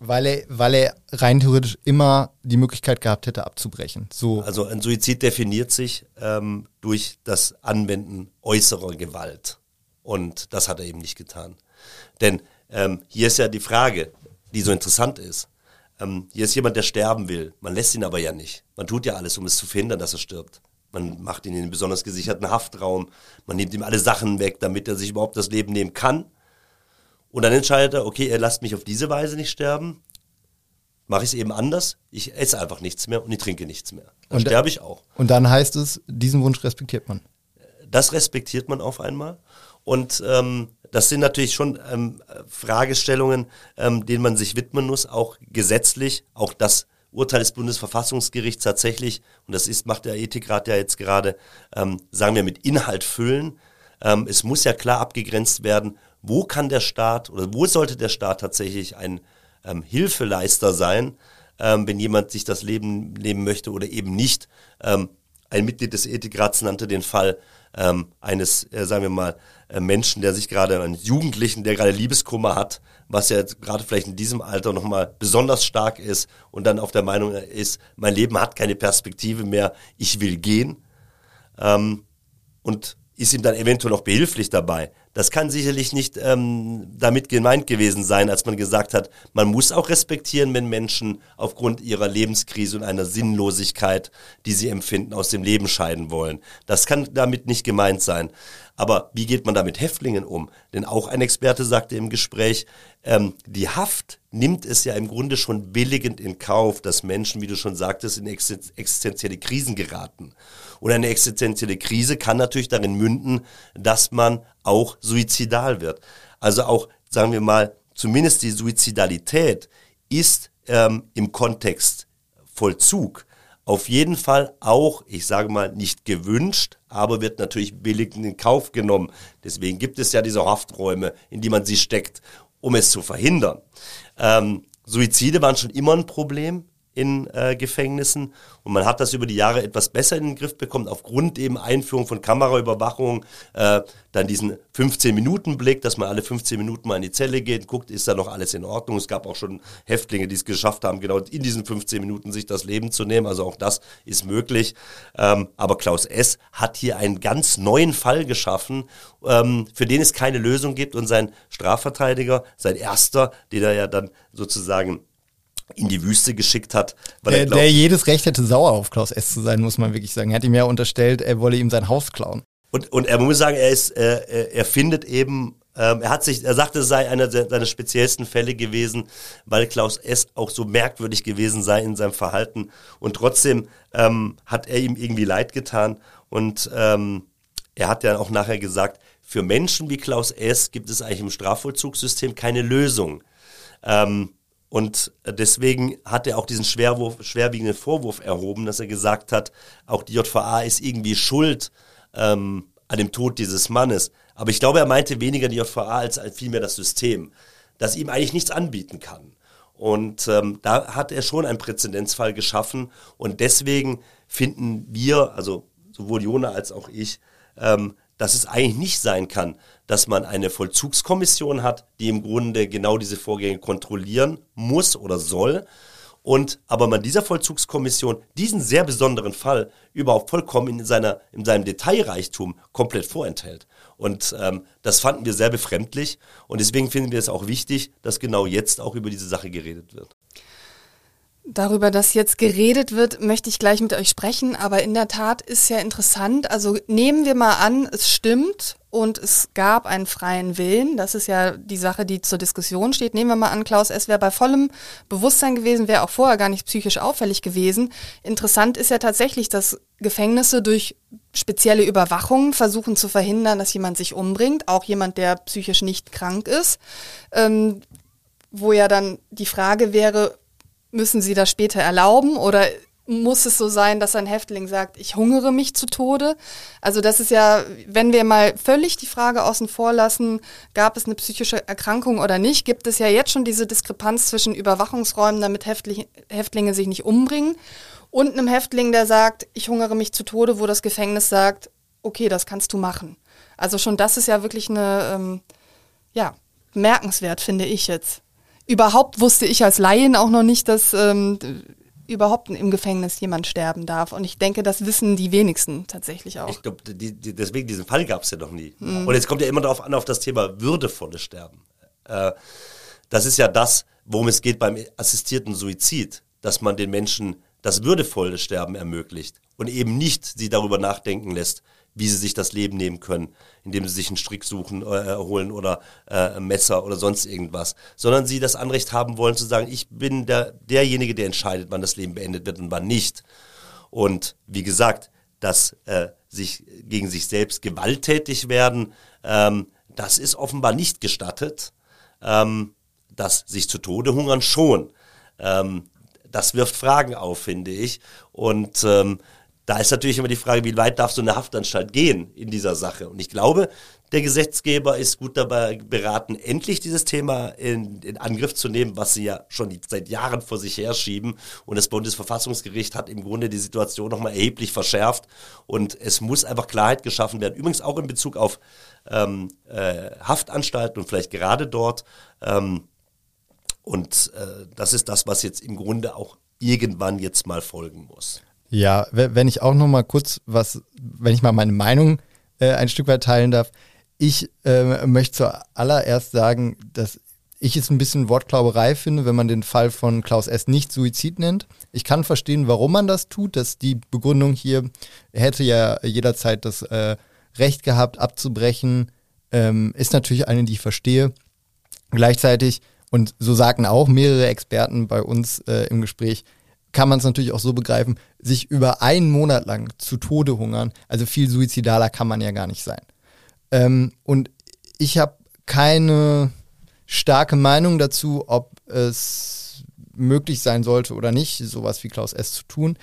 weil er, weil er rein theoretisch immer die Möglichkeit gehabt hätte, abzubrechen. So. Also ein Suizid definiert sich ähm, durch das Anwenden äußerer Gewalt. Und das hat er eben nicht getan. Denn ähm, hier ist ja die Frage, die so interessant ist. Ähm, hier ist jemand, der sterben will. Man lässt ihn aber ja nicht. Man tut ja alles, um es zu verhindern, dass er stirbt. Man macht ihn in einen besonders gesicherten Haftraum. Man nimmt ihm alle Sachen weg, damit er sich überhaupt das Leben nehmen kann. Und dann entscheidet er, okay, er lasst mich auf diese Weise nicht sterben. Mache ich es eben anders. Ich esse einfach nichts mehr und ich trinke nichts mehr. Dann und, sterbe ich auch. Und dann heißt es, diesen Wunsch respektiert man. Das respektiert man auf einmal. Und ähm, das sind natürlich schon ähm, Fragestellungen, ähm, denen man sich widmen muss, auch gesetzlich. Auch das Urteil des Bundesverfassungsgerichts tatsächlich, und das ist, macht der Ethikrat ja jetzt gerade, ähm, sagen wir, mit Inhalt füllen. Ähm, es muss ja klar abgegrenzt werden, wo kann der Staat oder wo sollte der Staat tatsächlich ein ähm, Hilfeleister sein, ähm, wenn jemand sich das Leben nehmen möchte oder eben nicht. Ähm, ein Mitglied des Ethikrats nannte den Fall ähm, eines, äh, sagen wir mal, äh, Menschen, der sich gerade, einen Jugendlichen, der gerade Liebeskummer hat, was ja gerade vielleicht in diesem Alter nochmal besonders stark ist und dann auf der Meinung ist, mein Leben hat keine Perspektive mehr, ich will gehen. Ähm, und ist ihm dann eventuell noch behilflich dabei. Das kann sicherlich nicht ähm, damit gemeint gewesen sein, als man gesagt hat, man muss auch respektieren, wenn Menschen aufgrund ihrer Lebenskrise und einer Sinnlosigkeit, die sie empfinden, aus dem Leben scheiden wollen. Das kann damit nicht gemeint sein. Aber wie geht man da mit Häftlingen um? Denn auch ein Experte sagte im Gespräch, ähm, die Haft nimmt es ja im Grunde schon billigend in Kauf, dass Menschen, wie du schon sagtest, in existenzielle Krisen geraten. Und eine existenzielle Krise kann natürlich darin münden, dass man auch suizidal wird. Also auch, sagen wir mal, zumindest die Suizidalität ist ähm, im Kontext Vollzug auf jeden Fall auch, ich sage mal, nicht gewünscht, aber wird natürlich billig in Kauf genommen. Deswegen gibt es ja diese Hafträume, in die man sie steckt, um es zu verhindern. Ähm, Suizide waren schon immer ein Problem in äh, Gefängnissen und man hat das über die Jahre etwas besser in den Griff bekommen, aufgrund eben Einführung von Kameraüberwachung, äh, dann diesen 15-Minuten-Blick, dass man alle 15 Minuten mal in die Zelle geht, guckt, ist da noch alles in Ordnung. Es gab auch schon Häftlinge, die es geschafft haben, genau in diesen 15 Minuten sich das Leben zu nehmen, also auch das ist möglich. Ähm, aber Klaus S. hat hier einen ganz neuen Fall geschaffen, ähm, für den es keine Lösung gibt und sein Strafverteidiger, sein erster, den er ja dann sozusagen in die Wüste geschickt hat. Weil der, er glaubt, der jedes Recht hätte, sauer auf Klaus S. zu sein, muss man wirklich sagen. Er hat ihm ja unterstellt, er wolle ihm sein Haus klauen. Und, und er muss sagen, er ist, äh, er findet eben, ähm, er hat sich, er sagte, es sei einer seiner speziellsten Fälle gewesen, weil Klaus S. auch so merkwürdig gewesen sei in seinem Verhalten. Und trotzdem ähm, hat er ihm irgendwie leid getan. Und ähm, er hat ja auch nachher gesagt, für Menschen wie Klaus S. gibt es eigentlich im Strafvollzugssystem keine Lösung. Ähm, und deswegen hat er auch diesen Schwerwurf, schwerwiegenden Vorwurf erhoben, dass er gesagt hat, auch die JVA ist irgendwie schuld ähm, an dem Tod dieses Mannes. Aber ich glaube, er meinte weniger die JVA als vielmehr das System, das ihm eigentlich nichts anbieten kann. Und ähm, da hat er schon einen Präzedenzfall geschaffen. Und deswegen finden wir, also sowohl Jona als auch ich, ähm, dass es eigentlich nicht sein kann, dass man eine Vollzugskommission hat, die im Grunde genau diese Vorgänge kontrollieren muss oder soll und aber man dieser Vollzugskommission diesen sehr besonderen Fall überhaupt vollkommen in, seiner, in seinem Detailreichtum komplett vorenthält. Und ähm, das fanden wir sehr befremdlich und deswegen finden wir es auch wichtig, dass genau jetzt auch über diese Sache geredet wird. Darüber, dass jetzt geredet wird, möchte ich gleich mit euch sprechen, aber in der Tat ist ja interessant. Also nehmen wir mal an, es stimmt und es gab einen freien Willen. Das ist ja die Sache, die zur Diskussion steht. Nehmen wir mal an, Klaus S. wäre bei vollem Bewusstsein gewesen, wäre auch vorher gar nicht psychisch auffällig gewesen. Interessant ist ja tatsächlich, dass Gefängnisse durch spezielle Überwachung versuchen zu verhindern, dass jemand sich umbringt, auch jemand, der psychisch nicht krank ist. Ähm, wo ja dann die Frage wäre, Müssen Sie das später erlauben oder muss es so sein, dass ein Häftling sagt, ich hungere mich zu Tode? Also das ist ja, wenn wir mal völlig die Frage außen vor lassen, gab es eine psychische Erkrankung oder nicht, gibt es ja jetzt schon diese Diskrepanz zwischen Überwachungsräumen, damit Häftlinge sich nicht umbringen, und einem Häftling, der sagt, ich hungere mich zu Tode, wo das Gefängnis sagt, okay, das kannst du machen. Also schon das ist ja wirklich eine, ähm, ja, merkenswert, finde ich jetzt überhaupt wusste ich als Laien auch noch nicht, dass ähm, überhaupt im Gefängnis jemand sterben darf. Und ich denke, das wissen die wenigsten tatsächlich auch. Ich glaube, die, die, deswegen diesen Fall gab es ja noch nie. Mhm. Und jetzt kommt ja immer darauf an, auf das Thema würdevolles Sterben. Äh, das ist ja das, worum es geht beim assistierten Suizid, dass man den Menschen das würdevolle Sterben ermöglicht und eben nicht sie darüber nachdenken lässt, wie sie sich das Leben nehmen können, indem sie sich einen Strick suchen, äh, holen oder äh, ein Messer oder sonst irgendwas, sondern sie das Anrecht haben wollen zu sagen, ich bin der, derjenige, der entscheidet, wann das Leben beendet wird und wann nicht. Und wie gesagt, dass äh, sich gegen sich selbst gewalttätig werden, ähm, das ist offenbar nicht gestattet. Ähm, dass sich zu Tode hungern schon. Ähm, das wirft Fragen auf, finde ich. Und ähm, da ist natürlich immer die Frage, wie weit darf so eine Haftanstalt gehen in dieser Sache? Und ich glaube, der Gesetzgeber ist gut dabei beraten, endlich dieses Thema in, in Angriff zu nehmen, was sie ja schon seit Jahren vor sich herschieben. Und das Bundesverfassungsgericht hat im Grunde die Situation nochmal erheblich verschärft. Und es muss einfach Klarheit geschaffen werden. Übrigens auch in Bezug auf ähm, äh, Haftanstalten und vielleicht gerade dort. Ähm, und äh, das ist das, was jetzt im Grunde auch irgendwann jetzt mal folgen muss. Ja, wenn ich auch noch mal kurz was, wenn ich mal meine Meinung äh, ein Stück weit teilen darf. Ich äh, möchte zuallererst sagen, dass ich es ein bisschen Wortklauberei finde, wenn man den Fall von Klaus S. nicht Suizid nennt. Ich kann verstehen, warum man das tut, dass die Begründung hier hätte ja jederzeit das äh, Recht gehabt, abzubrechen, ähm, ist natürlich eine, die ich verstehe. Gleichzeitig, und so sagten auch mehrere Experten bei uns äh, im Gespräch, kann man es natürlich auch so begreifen, sich über einen Monat lang zu Tode hungern, also viel suizidaler kann man ja gar nicht sein. Ähm, und ich habe keine starke Meinung dazu, ob es möglich sein sollte oder nicht, sowas wie Klaus S. zu tun.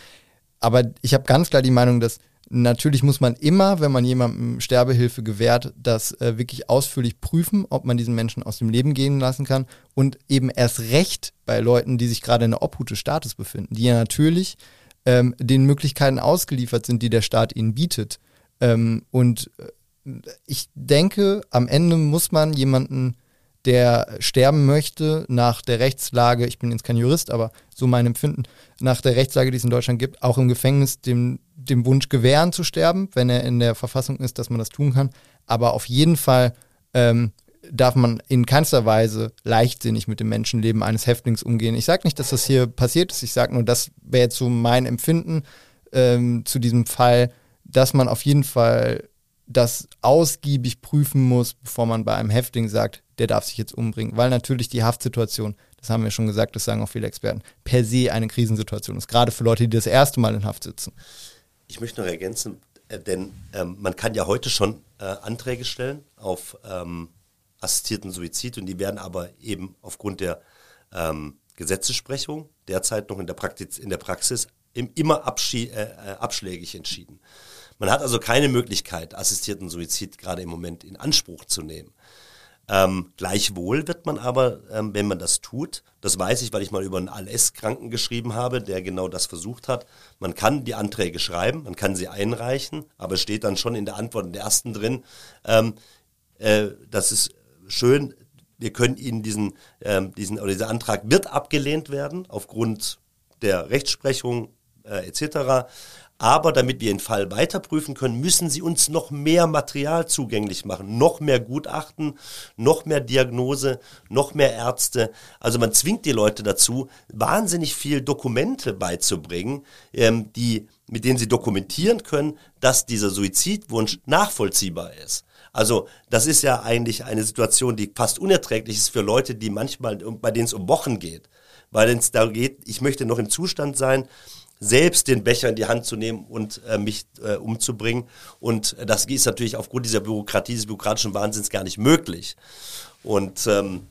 Aber ich habe ganz klar die Meinung, dass Natürlich muss man immer, wenn man jemandem Sterbehilfe gewährt, das äh, wirklich ausführlich prüfen, ob man diesen Menschen aus dem Leben gehen lassen kann. Und eben erst recht bei Leuten, die sich gerade in der Obhut des Staates befinden, die ja natürlich ähm, den Möglichkeiten ausgeliefert sind, die der Staat ihnen bietet. Ähm, und äh, ich denke, am Ende muss man jemanden der sterben möchte nach der Rechtslage, ich bin jetzt kein Jurist, aber so mein Empfinden, nach der Rechtslage, die es in Deutschland gibt, auch im Gefängnis dem, dem Wunsch gewähren zu sterben, wenn er in der Verfassung ist, dass man das tun kann. Aber auf jeden Fall ähm, darf man in keinster Weise leichtsinnig mit dem Menschenleben eines Häftlings umgehen. Ich sage nicht, dass das hier passiert ist, ich sage nur, das wäre jetzt so mein Empfinden ähm, zu diesem Fall, dass man auf jeden Fall das ausgiebig prüfen muss, bevor man bei einem Häftling sagt, der darf sich jetzt umbringen. Weil natürlich die Haftsituation, das haben wir schon gesagt, das sagen auch viele Experten, per se eine Krisensituation ist, gerade für Leute, die das erste Mal in Haft sitzen. Ich möchte noch ergänzen, äh, denn ähm, man kann ja heute schon äh, Anträge stellen auf ähm, assistierten Suizid und die werden aber eben aufgrund der ähm, Gesetzesprechung derzeit noch in der, Praktiz, in der Praxis im, immer abschie, äh, äh abschlägig entschieden. Man hat also keine Möglichkeit, assistierten Suizid gerade im Moment in Anspruch zu nehmen. Ähm, gleichwohl wird man aber, ähm, wenn man das tut, das weiß ich, weil ich mal über einen ALS-Kranken geschrieben habe, der genau das versucht hat, man kann die Anträge schreiben, man kann sie einreichen, aber es steht dann schon in der Antwort der ersten drin, ähm, äh, das ist schön, wir können Ihnen diesen, ähm, diesen, oder dieser Antrag wird abgelehnt werden aufgrund der Rechtsprechung äh, etc. Aber damit wir den Fall weiter prüfen können, müssen sie uns noch mehr Material zugänglich machen, noch mehr Gutachten, noch mehr Diagnose, noch mehr Ärzte. Also man zwingt die Leute dazu, wahnsinnig viel Dokumente beizubringen, ähm, die, mit denen sie dokumentieren können, dass dieser Suizidwunsch nachvollziehbar ist. Also das ist ja eigentlich eine Situation, die fast unerträglich ist für Leute, die manchmal, bei denen es um Wochen geht. Weil es da geht, ich möchte noch im Zustand sein, selbst den Becher in die Hand zu nehmen und äh, mich äh, umzubringen. Und das ist natürlich aufgrund dieser Bürokratie, dieses bürokratischen Wahnsinns gar nicht möglich. Und ähm,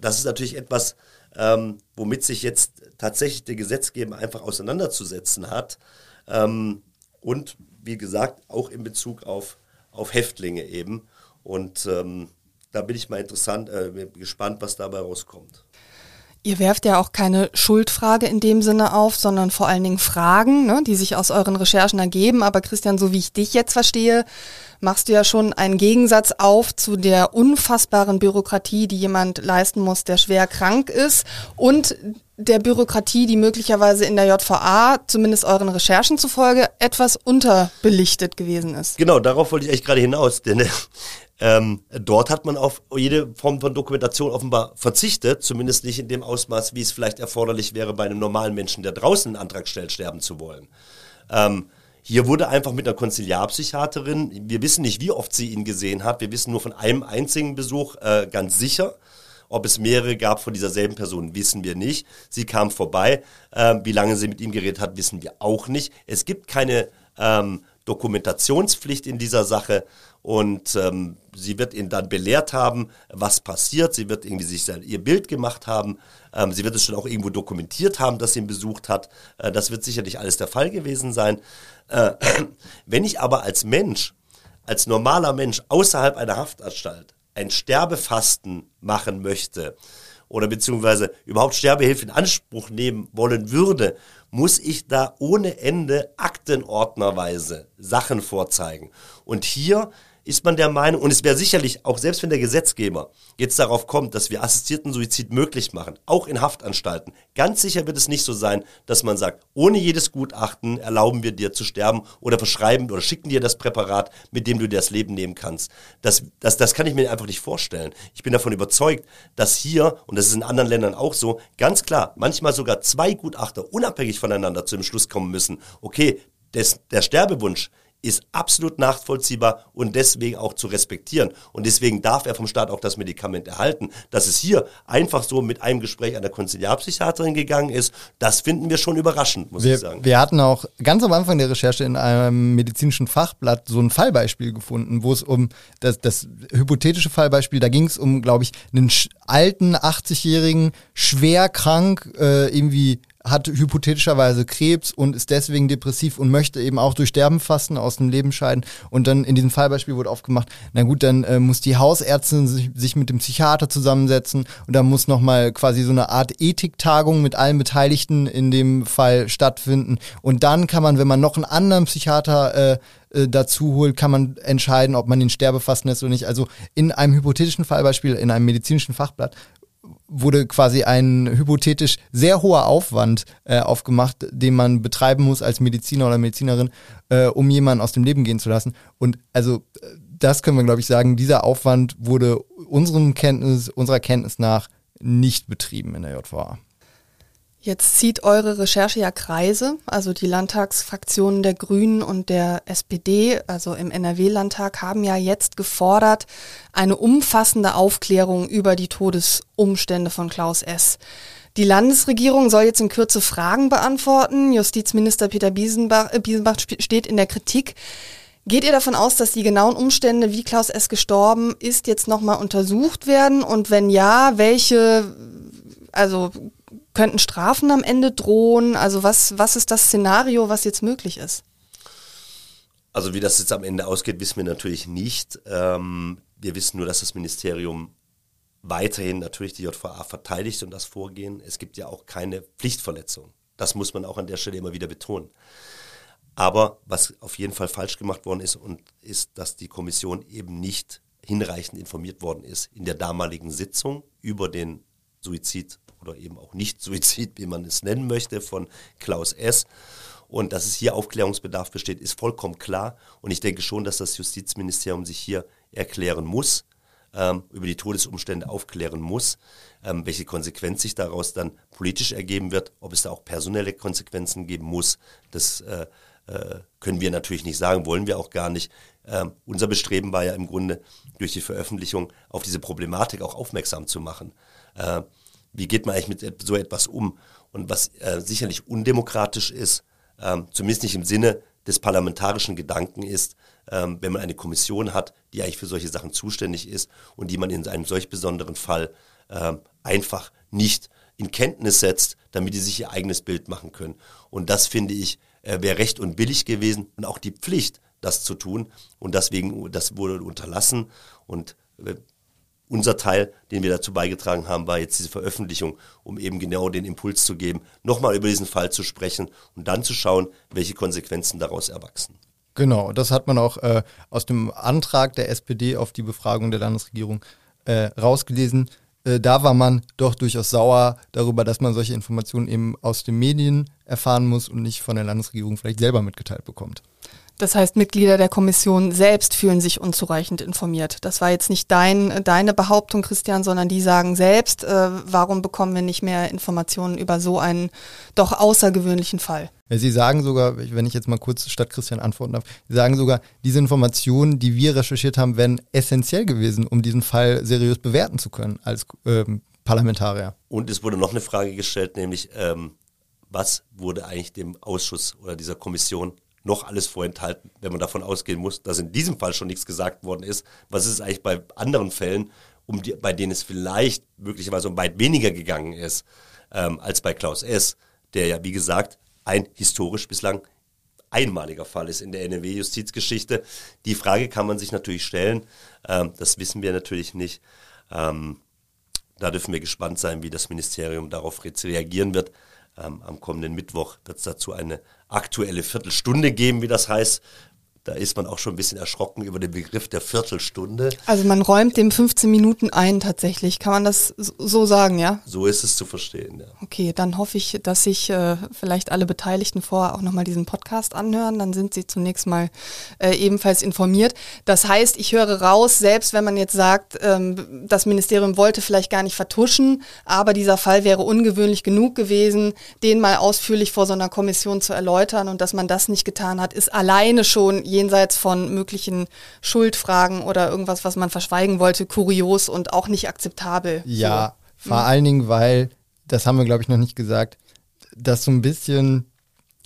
das ist natürlich etwas, ähm, womit sich jetzt tatsächlich der Gesetzgeber einfach auseinanderzusetzen hat. Ähm, und wie gesagt, auch in Bezug auf, auf Häftlinge eben. Und ähm, da bin ich mal interessant, äh, gespannt, was dabei rauskommt. Ihr werft ja auch keine Schuldfrage in dem Sinne auf, sondern vor allen Dingen Fragen, ne, die sich aus euren Recherchen ergeben. Aber Christian, so wie ich dich jetzt verstehe, machst du ja schon einen Gegensatz auf zu der unfassbaren Bürokratie, die jemand leisten muss, der schwer krank ist und der Bürokratie, die möglicherweise in der JVA, zumindest euren Recherchen zufolge, etwas unterbelichtet gewesen ist. Genau, darauf wollte ich eigentlich gerade hinaus, denn ähm, dort hat man auf jede Form von Dokumentation offenbar verzichtet, zumindest nicht in dem Ausmaß, wie es vielleicht erforderlich wäre bei einem normalen Menschen, der draußen einen Antrag stellt, sterben zu wollen. Ähm, hier wurde einfach mit einer Konziliarpsychiaterin, wir wissen nicht, wie oft sie ihn gesehen hat, wir wissen nur von einem einzigen Besuch äh, ganz sicher. Ob es mehrere gab von dieser selben Person, wissen wir nicht. Sie kam vorbei. Ähm, wie lange sie mit ihm geredet hat, wissen wir auch nicht. Es gibt keine ähm, Dokumentationspflicht in dieser Sache und ähm, sie wird ihn dann belehrt haben, was passiert. Sie wird irgendwie sich ihr Bild gemacht haben. Ähm, sie wird es schon auch irgendwo dokumentiert haben, dass sie ihn besucht hat. Äh, das wird sicherlich alles der Fall gewesen sein. Äh, wenn ich aber als Mensch, als normaler Mensch außerhalb einer Haftanstalt ein Sterbefasten machen möchte oder beziehungsweise überhaupt Sterbehilfe in Anspruch nehmen wollen würde, muss ich da ohne Ende aktenordnerweise Sachen vorzeigen. Und hier ist man der Meinung, und es wäre sicherlich, auch selbst wenn der Gesetzgeber jetzt darauf kommt, dass wir assistierten Suizid möglich machen, auch in Haftanstalten, ganz sicher wird es nicht so sein, dass man sagt, ohne jedes Gutachten erlauben wir dir zu sterben oder verschreiben oder schicken dir das Präparat, mit dem du dir das Leben nehmen kannst. Das, das, das kann ich mir einfach nicht vorstellen. Ich bin davon überzeugt, dass hier, und das ist in anderen Ländern auch so, ganz klar, manchmal sogar zwei Gutachter unabhängig voneinander zu dem Schluss kommen müssen, okay, des, der Sterbewunsch ist absolut nachvollziehbar und deswegen auch zu respektieren. Und deswegen darf er vom Staat auch das Medikament erhalten. Dass es hier einfach so mit einem Gespräch an der Konziliarpsychiaterin gegangen ist, das finden wir schon überraschend, muss wir, ich sagen. Wir hatten auch ganz am Anfang der Recherche in einem medizinischen Fachblatt so ein Fallbeispiel gefunden, wo es um das, das hypothetische Fallbeispiel, da ging es um, glaube ich, einen alten 80-jährigen, schwer krank, äh, irgendwie hat hypothetischerweise Krebs und ist deswegen depressiv und möchte eben auch durch Sterben fasten, aus dem Leben scheiden. Und dann in diesem Fallbeispiel wurde aufgemacht, na gut, dann äh, muss die Hausärztin sich, sich, mit dem Psychiater zusammensetzen und da muss nochmal quasi so eine Art Ethiktagung mit allen Beteiligten in dem Fall stattfinden. Und dann kann man, wenn man noch einen anderen Psychiater äh, äh dazu holt, kann man entscheiden, ob man den Sterbefasten lässt oder nicht. Also in einem hypothetischen Fallbeispiel, in einem medizinischen Fachblatt wurde quasi ein hypothetisch sehr hoher Aufwand äh, aufgemacht, den man betreiben muss als Mediziner oder Medizinerin, äh, um jemanden aus dem Leben gehen zu lassen. Und also äh, das können wir, glaube ich, sagen, dieser Aufwand wurde unserem Kenntnis, unserer Kenntnis nach nicht betrieben in der JVA. Jetzt zieht eure Recherche ja Kreise, also die Landtagsfraktionen der Grünen und der SPD, also im NRW-Landtag, haben ja jetzt gefordert, eine umfassende Aufklärung über die Todesumstände von Klaus S. Die Landesregierung soll jetzt in Kürze Fragen beantworten. Justizminister Peter Biesenbach, äh, Biesenbach steht in der Kritik. Geht ihr davon aus, dass die genauen Umstände, wie Klaus S. gestorben ist, jetzt nochmal untersucht werden? Und wenn ja, welche, also Könnten Strafen am Ende drohen? Also was, was ist das Szenario, was jetzt möglich ist? Also wie das jetzt am Ende ausgeht, wissen wir natürlich nicht. Ähm, wir wissen nur, dass das Ministerium weiterhin natürlich die JVA verteidigt und das Vorgehen. Es gibt ja auch keine Pflichtverletzung. Das muss man auch an der Stelle immer wieder betonen. Aber was auf jeden Fall falsch gemacht worden ist und ist, dass die Kommission eben nicht hinreichend informiert worden ist in der damaligen Sitzung über den Suizid oder eben auch nicht Suizid, wie man es nennen möchte, von Klaus S. Und dass es hier Aufklärungsbedarf besteht, ist vollkommen klar. Und ich denke schon, dass das Justizministerium sich hier erklären muss, ähm, über die Todesumstände aufklären muss, ähm, welche Konsequenz sich daraus dann politisch ergeben wird, ob es da auch personelle Konsequenzen geben muss. Das äh, äh, können wir natürlich nicht sagen, wollen wir auch gar nicht. Ähm, unser Bestreben war ja im Grunde durch die Veröffentlichung auf diese Problematik auch aufmerksam zu machen. Äh, wie geht man eigentlich mit so etwas um? Und was äh, sicherlich undemokratisch ist, ähm, zumindest nicht im Sinne des parlamentarischen Gedanken ist, ähm, wenn man eine Kommission hat, die eigentlich für solche Sachen zuständig ist und die man in einem solch besonderen Fall ähm, einfach nicht in Kenntnis setzt, damit die sich ihr eigenes Bild machen können. Und das finde ich äh, wäre recht und billig gewesen und auch die Pflicht, das zu tun. Und deswegen, das wurde unterlassen. Und äh, unser Teil, den wir dazu beigetragen haben, war jetzt diese Veröffentlichung, um eben genau den Impuls zu geben, nochmal über diesen Fall zu sprechen und dann zu schauen, welche Konsequenzen daraus erwachsen. Genau, das hat man auch äh, aus dem Antrag der SPD auf die Befragung der Landesregierung äh, rausgelesen. Äh, da war man doch durchaus sauer darüber, dass man solche Informationen eben aus den Medien erfahren muss und nicht von der Landesregierung vielleicht selber mitgeteilt bekommt. Das heißt, Mitglieder der Kommission selbst fühlen sich unzureichend informiert. Das war jetzt nicht dein, deine Behauptung, Christian, sondern die sagen selbst, äh, warum bekommen wir nicht mehr Informationen über so einen doch außergewöhnlichen Fall? Sie sagen sogar, wenn ich jetzt mal kurz statt Christian antworten darf, Sie sagen sogar, diese Informationen, die wir recherchiert haben, wären essentiell gewesen, um diesen Fall seriös bewerten zu können als ähm, Parlamentarier. Und es wurde noch eine Frage gestellt, nämlich ähm, was wurde eigentlich dem Ausschuss oder dieser Kommission noch alles vorenthalten, wenn man davon ausgehen muss, dass in diesem Fall schon nichts gesagt worden ist. Was ist eigentlich bei anderen Fällen, um die, bei denen es vielleicht möglicherweise um weit weniger gegangen ist, ähm, als bei Klaus S., der ja, wie gesagt, ein historisch bislang einmaliger Fall ist in der NRW-Justizgeschichte. Die Frage kann man sich natürlich stellen. Ähm, das wissen wir natürlich nicht. Ähm, da dürfen wir gespannt sein, wie das Ministerium darauf reagieren wird. Ähm, am kommenden Mittwoch wird es dazu eine aktuelle Viertelstunde geben, wie das heißt, da ist man auch schon ein bisschen erschrocken über den Begriff der Viertelstunde. Also man räumt dem 15 Minuten ein tatsächlich. Kann man das so sagen, ja? So ist es zu verstehen, ja. Okay, dann hoffe ich, dass sich äh, vielleicht alle Beteiligten vorher auch nochmal diesen Podcast anhören. Dann sind sie zunächst mal äh, ebenfalls informiert. Das heißt, ich höre raus, selbst wenn man jetzt sagt, ähm, das Ministerium wollte vielleicht gar nicht vertuschen, aber dieser Fall wäre ungewöhnlich genug gewesen, den mal ausführlich vor so einer Kommission zu erläutern und dass man das nicht getan hat, ist alleine schon jenseits von möglichen Schuldfragen oder irgendwas, was man verschweigen wollte, kurios und auch nicht akzeptabel. Ja, so. vor mhm. allen Dingen, weil, das haben wir glaube ich noch nicht gesagt, dass so ein bisschen,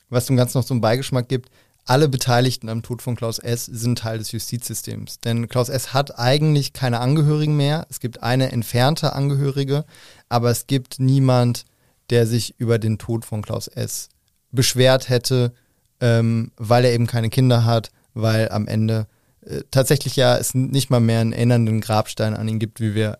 was dem Ganzen noch so einen Beigeschmack gibt, alle Beteiligten am Tod von Klaus S. sind Teil des Justizsystems. Denn Klaus S. hat eigentlich keine Angehörigen mehr. Es gibt eine entfernte Angehörige, aber es gibt niemand, der sich über den Tod von Klaus S. beschwert hätte, ähm, weil er eben keine Kinder hat, weil am Ende äh, tatsächlich ja es nicht mal mehr einen erinnernden Grabstein an ihn gibt, wie wir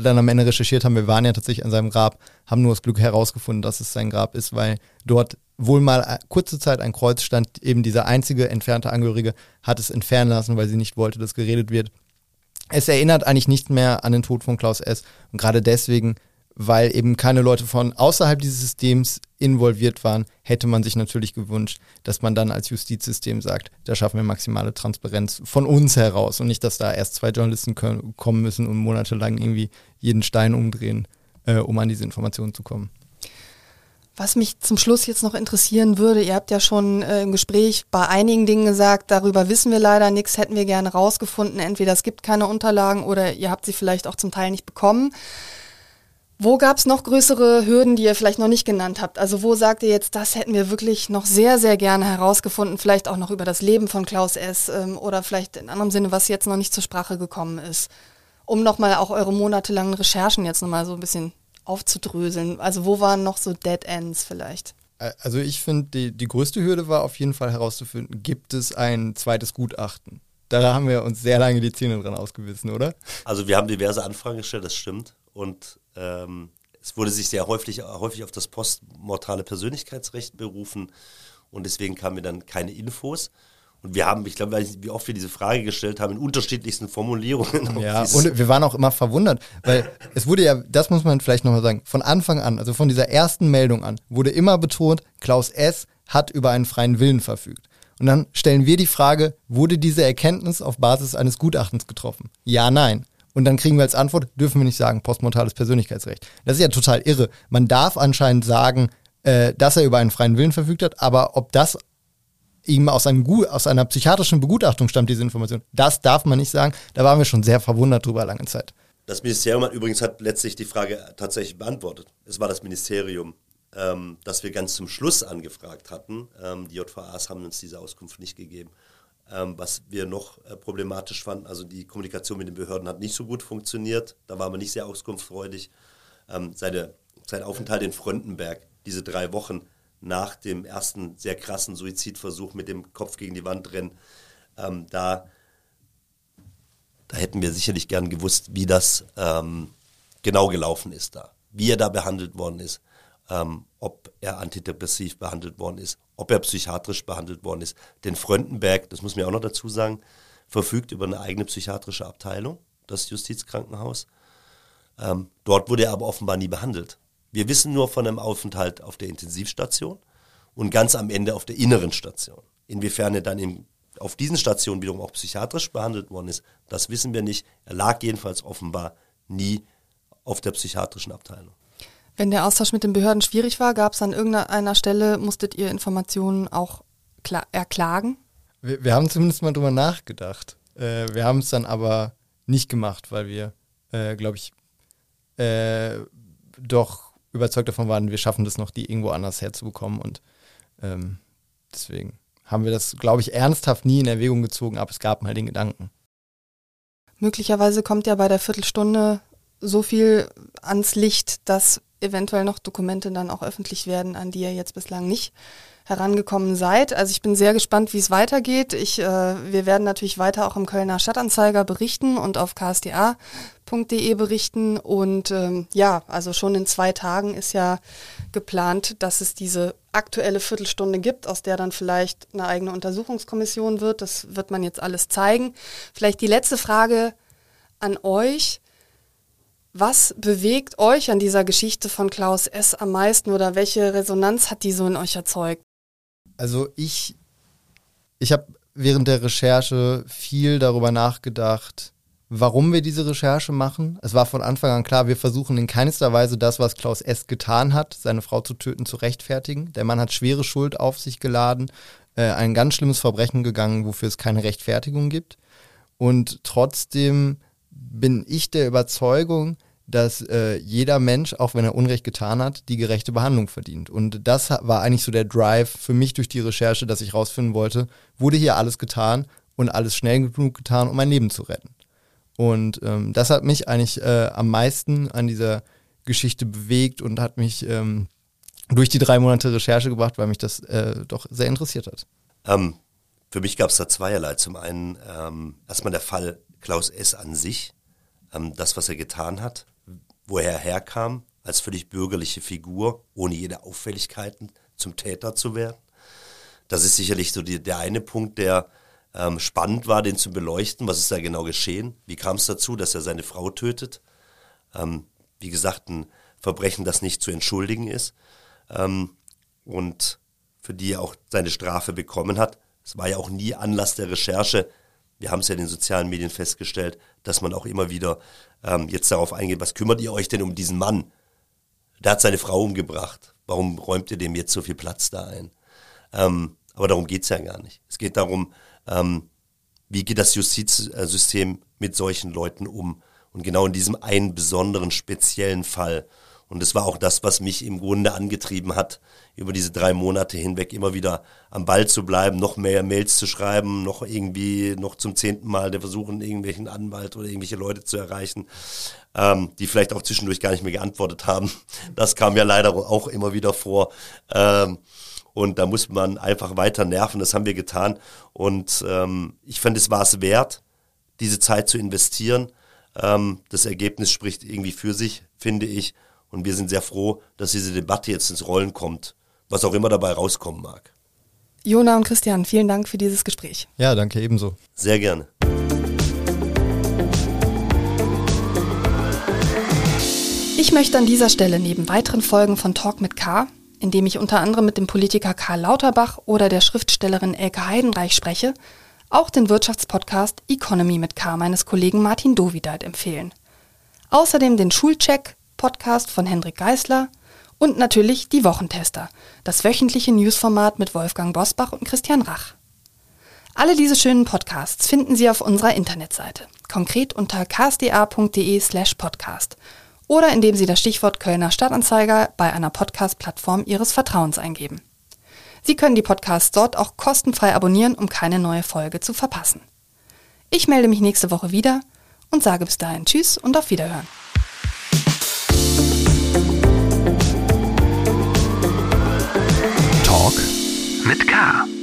dann am Ende recherchiert haben. Wir waren ja tatsächlich an seinem Grab, haben nur das Glück herausgefunden, dass es sein Grab ist, weil dort wohl mal äh, kurze Zeit ein Kreuz stand. Eben dieser einzige entfernte Angehörige hat es entfernen lassen, weil sie nicht wollte, dass geredet wird. Es erinnert eigentlich nicht mehr an den Tod von Klaus S. Und gerade deswegen weil eben keine Leute von außerhalb dieses Systems involviert waren, hätte man sich natürlich gewünscht, dass man dann als Justizsystem sagt, da schaffen wir maximale Transparenz von uns heraus und nicht, dass da erst zwei Journalisten können, kommen müssen und monatelang irgendwie jeden Stein umdrehen, äh, um an diese Informationen zu kommen. Was mich zum Schluss jetzt noch interessieren würde, ihr habt ja schon äh, im Gespräch bei einigen Dingen gesagt, darüber wissen wir leider nichts, hätten wir gerne rausgefunden. Entweder es gibt keine Unterlagen oder ihr habt sie vielleicht auch zum Teil nicht bekommen. Wo gab es noch größere Hürden, die ihr vielleicht noch nicht genannt habt? Also wo sagt ihr jetzt, das hätten wir wirklich noch sehr, sehr gerne herausgefunden, vielleicht auch noch über das Leben von Klaus S. Ähm, oder vielleicht in anderem Sinne, was jetzt noch nicht zur Sprache gekommen ist, um nochmal auch eure monatelangen Recherchen jetzt nochmal so ein bisschen aufzudröseln. Also wo waren noch so Dead Ends vielleicht? Also ich finde, die, die größte Hürde war auf jeden Fall herauszufinden, gibt es ein zweites Gutachten? Da haben wir uns sehr lange die Zähne dran ausgewissen, oder? Also wir haben diverse Anfragen gestellt, das stimmt. Und ähm, es wurde sich sehr häufig, häufig auf das postmortale Persönlichkeitsrecht berufen und deswegen kamen mir dann keine Infos. Und wir haben, ich glaube, wie oft wir diese Frage gestellt haben, in unterschiedlichsten Formulierungen. Ja, und wir waren auch immer verwundert, weil es wurde ja, das muss man vielleicht nochmal sagen, von Anfang an, also von dieser ersten Meldung an, wurde immer betont, Klaus S. hat über einen freien Willen verfügt. Und dann stellen wir die Frage, wurde diese Erkenntnis auf Basis eines Gutachtens getroffen? Ja, nein. Und dann kriegen wir als Antwort, dürfen wir nicht sagen, postmortales Persönlichkeitsrecht. Das ist ja total irre. Man darf anscheinend sagen, äh, dass er über einen freien Willen verfügt hat, aber ob das ihm aus, einem, aus einer psychiatrischen Begutachtung stammt, diese Information, das darf man nicht sagen. Da waren wir schon sehr verwundert drüber lange Zeit. Das Ministerium hat übrigens hat letztlich die Frage tatsächlich beantwortet. Es war das Ministerium, ähm, das wir ganz zum Schluss angefragt hatten. Ähm, die JVAs haben uns diese Auskunft nicht gegeben. Ähm, was wir noch äh, problematisch fanden, also die Kommunikation mit den Behörden hat nicht so gut funktioniert. Da waren wir nicht sehr auskunftsfreudig. Ähm, seine, sein Aufenthalt in Fröndenberg, diese drei Wochen, nach dem ersten sehr krassen Suizidversuch mit dem Kopf gegen die Wand rennen, ähm, da, da hätten wir sicherlich gern gewusst, wie das genau gelaufen ist da, wie er da behandelt worden ist, ähm, ob er antidepressiv behandelt worden ist, ob er psychiatrisch behandelt worden ist. Denn Fröndenberg, das muss man auch noch dazu sagen, verfügt über eine eigene psychiatrische Abteilung, das Justizkrankenhaus. Ähm, dort wurde er aber offenbar nie behandelt. Wir wissen nur von einem Aufenthalt auf der Intensivstation und ganz am Ende auf der inneren Station. Inwiefern er dann in, auf diesen Stationen wiederum auch psychiatrisch behandelt worden ist, das wissen wir nicht. Er lag jedenfalls offenbar nie auf der psychiatrischen Abteilung. Wenn der Austausch mit den Behörden schwierig war, gab es an irgendeiner Stelle, musstet ihr Informationen auch erklagen? Wir, wir, haben zumindest mal drüber nachgedacht. Äh, wir haben es dann aber nicht gemacht, weil wir, äh, glaube ich, äh, doch überzeugt davon waren, wir schaffen das noch, die irgendwo anders herzubekommen. Und ähm, deswegen haben wir das, glaube ich, ernsthaft nie in Erwägung gezogen, aber es gab mal den Gedanken. Möglicherweise kommt ja bei der Viertelstunde so viel ans Licht, dass eventuell noch Dokumente dann auch öffentlich werden, an die ihr jetzt bislang nicht herangekommen seid. Also ich bin sehr gespannt, wie es weitergeht. Ich, äh, wir werden natürlich weiter auch im Kölner Stadtanzeiger berichten und auf ksda.de berichten. Und ähm, ja, also schon in zwei Tagen ist ja geplant, dass es diese aktuelle Viertelstunde gibt, aus der dann vielleicht eine eigene Untersuchungskommission wird. Das wird man jetzt alles zeigen. Vielleicht die letzte Frage an euch. Was bewegt euch an dieser Geschichte von Klaus S. am meisten oder welche Resonanz hat die so in euch erzeugt? Also ich, ich habe während der Recherche viel darüber nachgedacht, warum wir diese Recherche machen. Es war von Anfang an klar, wir versuchen in keinster Weise das, was Klaus S. getan hat, seine Frau zu töten, zu rechtfertigen. Der Mann hat schwere Schuld auf sich geladen, äh, ein ganz schlimmes Verbrechen gegangen, wofür es keine Rechtfertigung gibt. Und trotzdem bin ich der Überzeugung, dass äh, jeder Mensch, auch wenn er Unrecht getan hat, die gerechte Behandlung verdient. Und das war eigentlich so der Drive für mich durch die Recherche, dass ich rausfinden wollte, wurde hier alles getan und alles schnell genug getan, um mein Leben zu retten. Und ähm, das hat mich eigentlich äh, am meisten an dieser Geschichte bewegt und hat mich ähm, durch die drei Monate Recherche gebracht, weil mich das äh, doch sehr interessiert hat. Ähm, für mich gab es da zweierlei. Zum einen ähm, erstmal der Fall Klaus S. an sich, ähm, das, was er getan hat, wo er herkam, als völlig bürgerliche Figur, ohne jede Auffälligkeiten zum Täter zu werden. Das ist sicherlich so die, der eine Punkt, der ähm, spannend war, den zu beleuchten. Was ist da genau geschehen? Wie kam es dazu, dass er seine Frau tötet? Ähm, wie gesagt, ein Verbrechen, das nicht zu entschuldigen ist ähm, und für die er auch seine Strafe bekommen hat. Es war ja auch nie Anlass der Recherche, wir haben es ja in den sozialen Medien festgestellt, dass man auch immer wieder ähm, jetzt darauf eingeht, was kümmert ihr euch denn um diesen Mann? Der hat seine Frau umgebracht. Warum räumt ihr dem jetzt so viel Platz da ein? Ähm, aber darum geht's ja gar nicht. Es geht darum, ähm, wie geht das Justizsystem mit solchen Leuten um? Und genau in diesem einen besonderen, speziellen Fall und das war auch das, was mich im Grunde angetrieben hat, über diese drei Monate hinweg immer wieder am Ball zu bleiben, noch mehr Mails zu schreiben, noch irgendwie noch zum zehnten Mal der versuchen, irgendwelchen Anwalt oder irgendwelche Leute zu erreichen, ähm, die vielleicht auch zwischendurch gar nicht mehr geantwortet haben. Das kam ja leider auch immer wieder vor. Ähm, und da muss man einfach weiter nerven. Das haben wir getan. Und ähm, ich fand, es war es wert, diese Zeit zu investieren. Ähm, das Ergebnis spricht irgendwie für sich, finde ich. Und wir sind sehr froh, dass diese Debatte jetzt ins Rollen kommt, was auch immer dabei rauskommen mag. Jona und Christian, vielen Dank für dieses Gespräch. Ja, danke ebenso. Sehr gerne. Ich möchte an dieser Stelle neben weiteren Folgen von Talk mit K, in dem ich unter anderem mit dem Politiker Karl Lauterbach oder der Schriftstellerin Elke Heidenreich spreche, auch den Wirtschaftspodcast Economy mit K meines Kollegen Martin Dovideit empfehlen. Außerdem den Schulcheck Podcast von Hendrik Geisler und natürlich die Wochentester, das wöchentliche Newsformat mit Wolfgang Bosbach und Christian Rach. Alle diese schönen Podcasts finden Sie auf unserer Internetseite, konkret unter ksda.de slash podcast oder indem Sie das Stichwort Kölner Stadtanzeiger bei einer Podcast-Plattform Ihres Vertrauens eingeben. Sie können die Podcasts dort auch kostenfrei abonnieren, um keine neue Folge zu verpassen. Ich melde mich nächste Woche wieder und sage bis dahin Tschüss und auf Wiederhören. Talk mit K.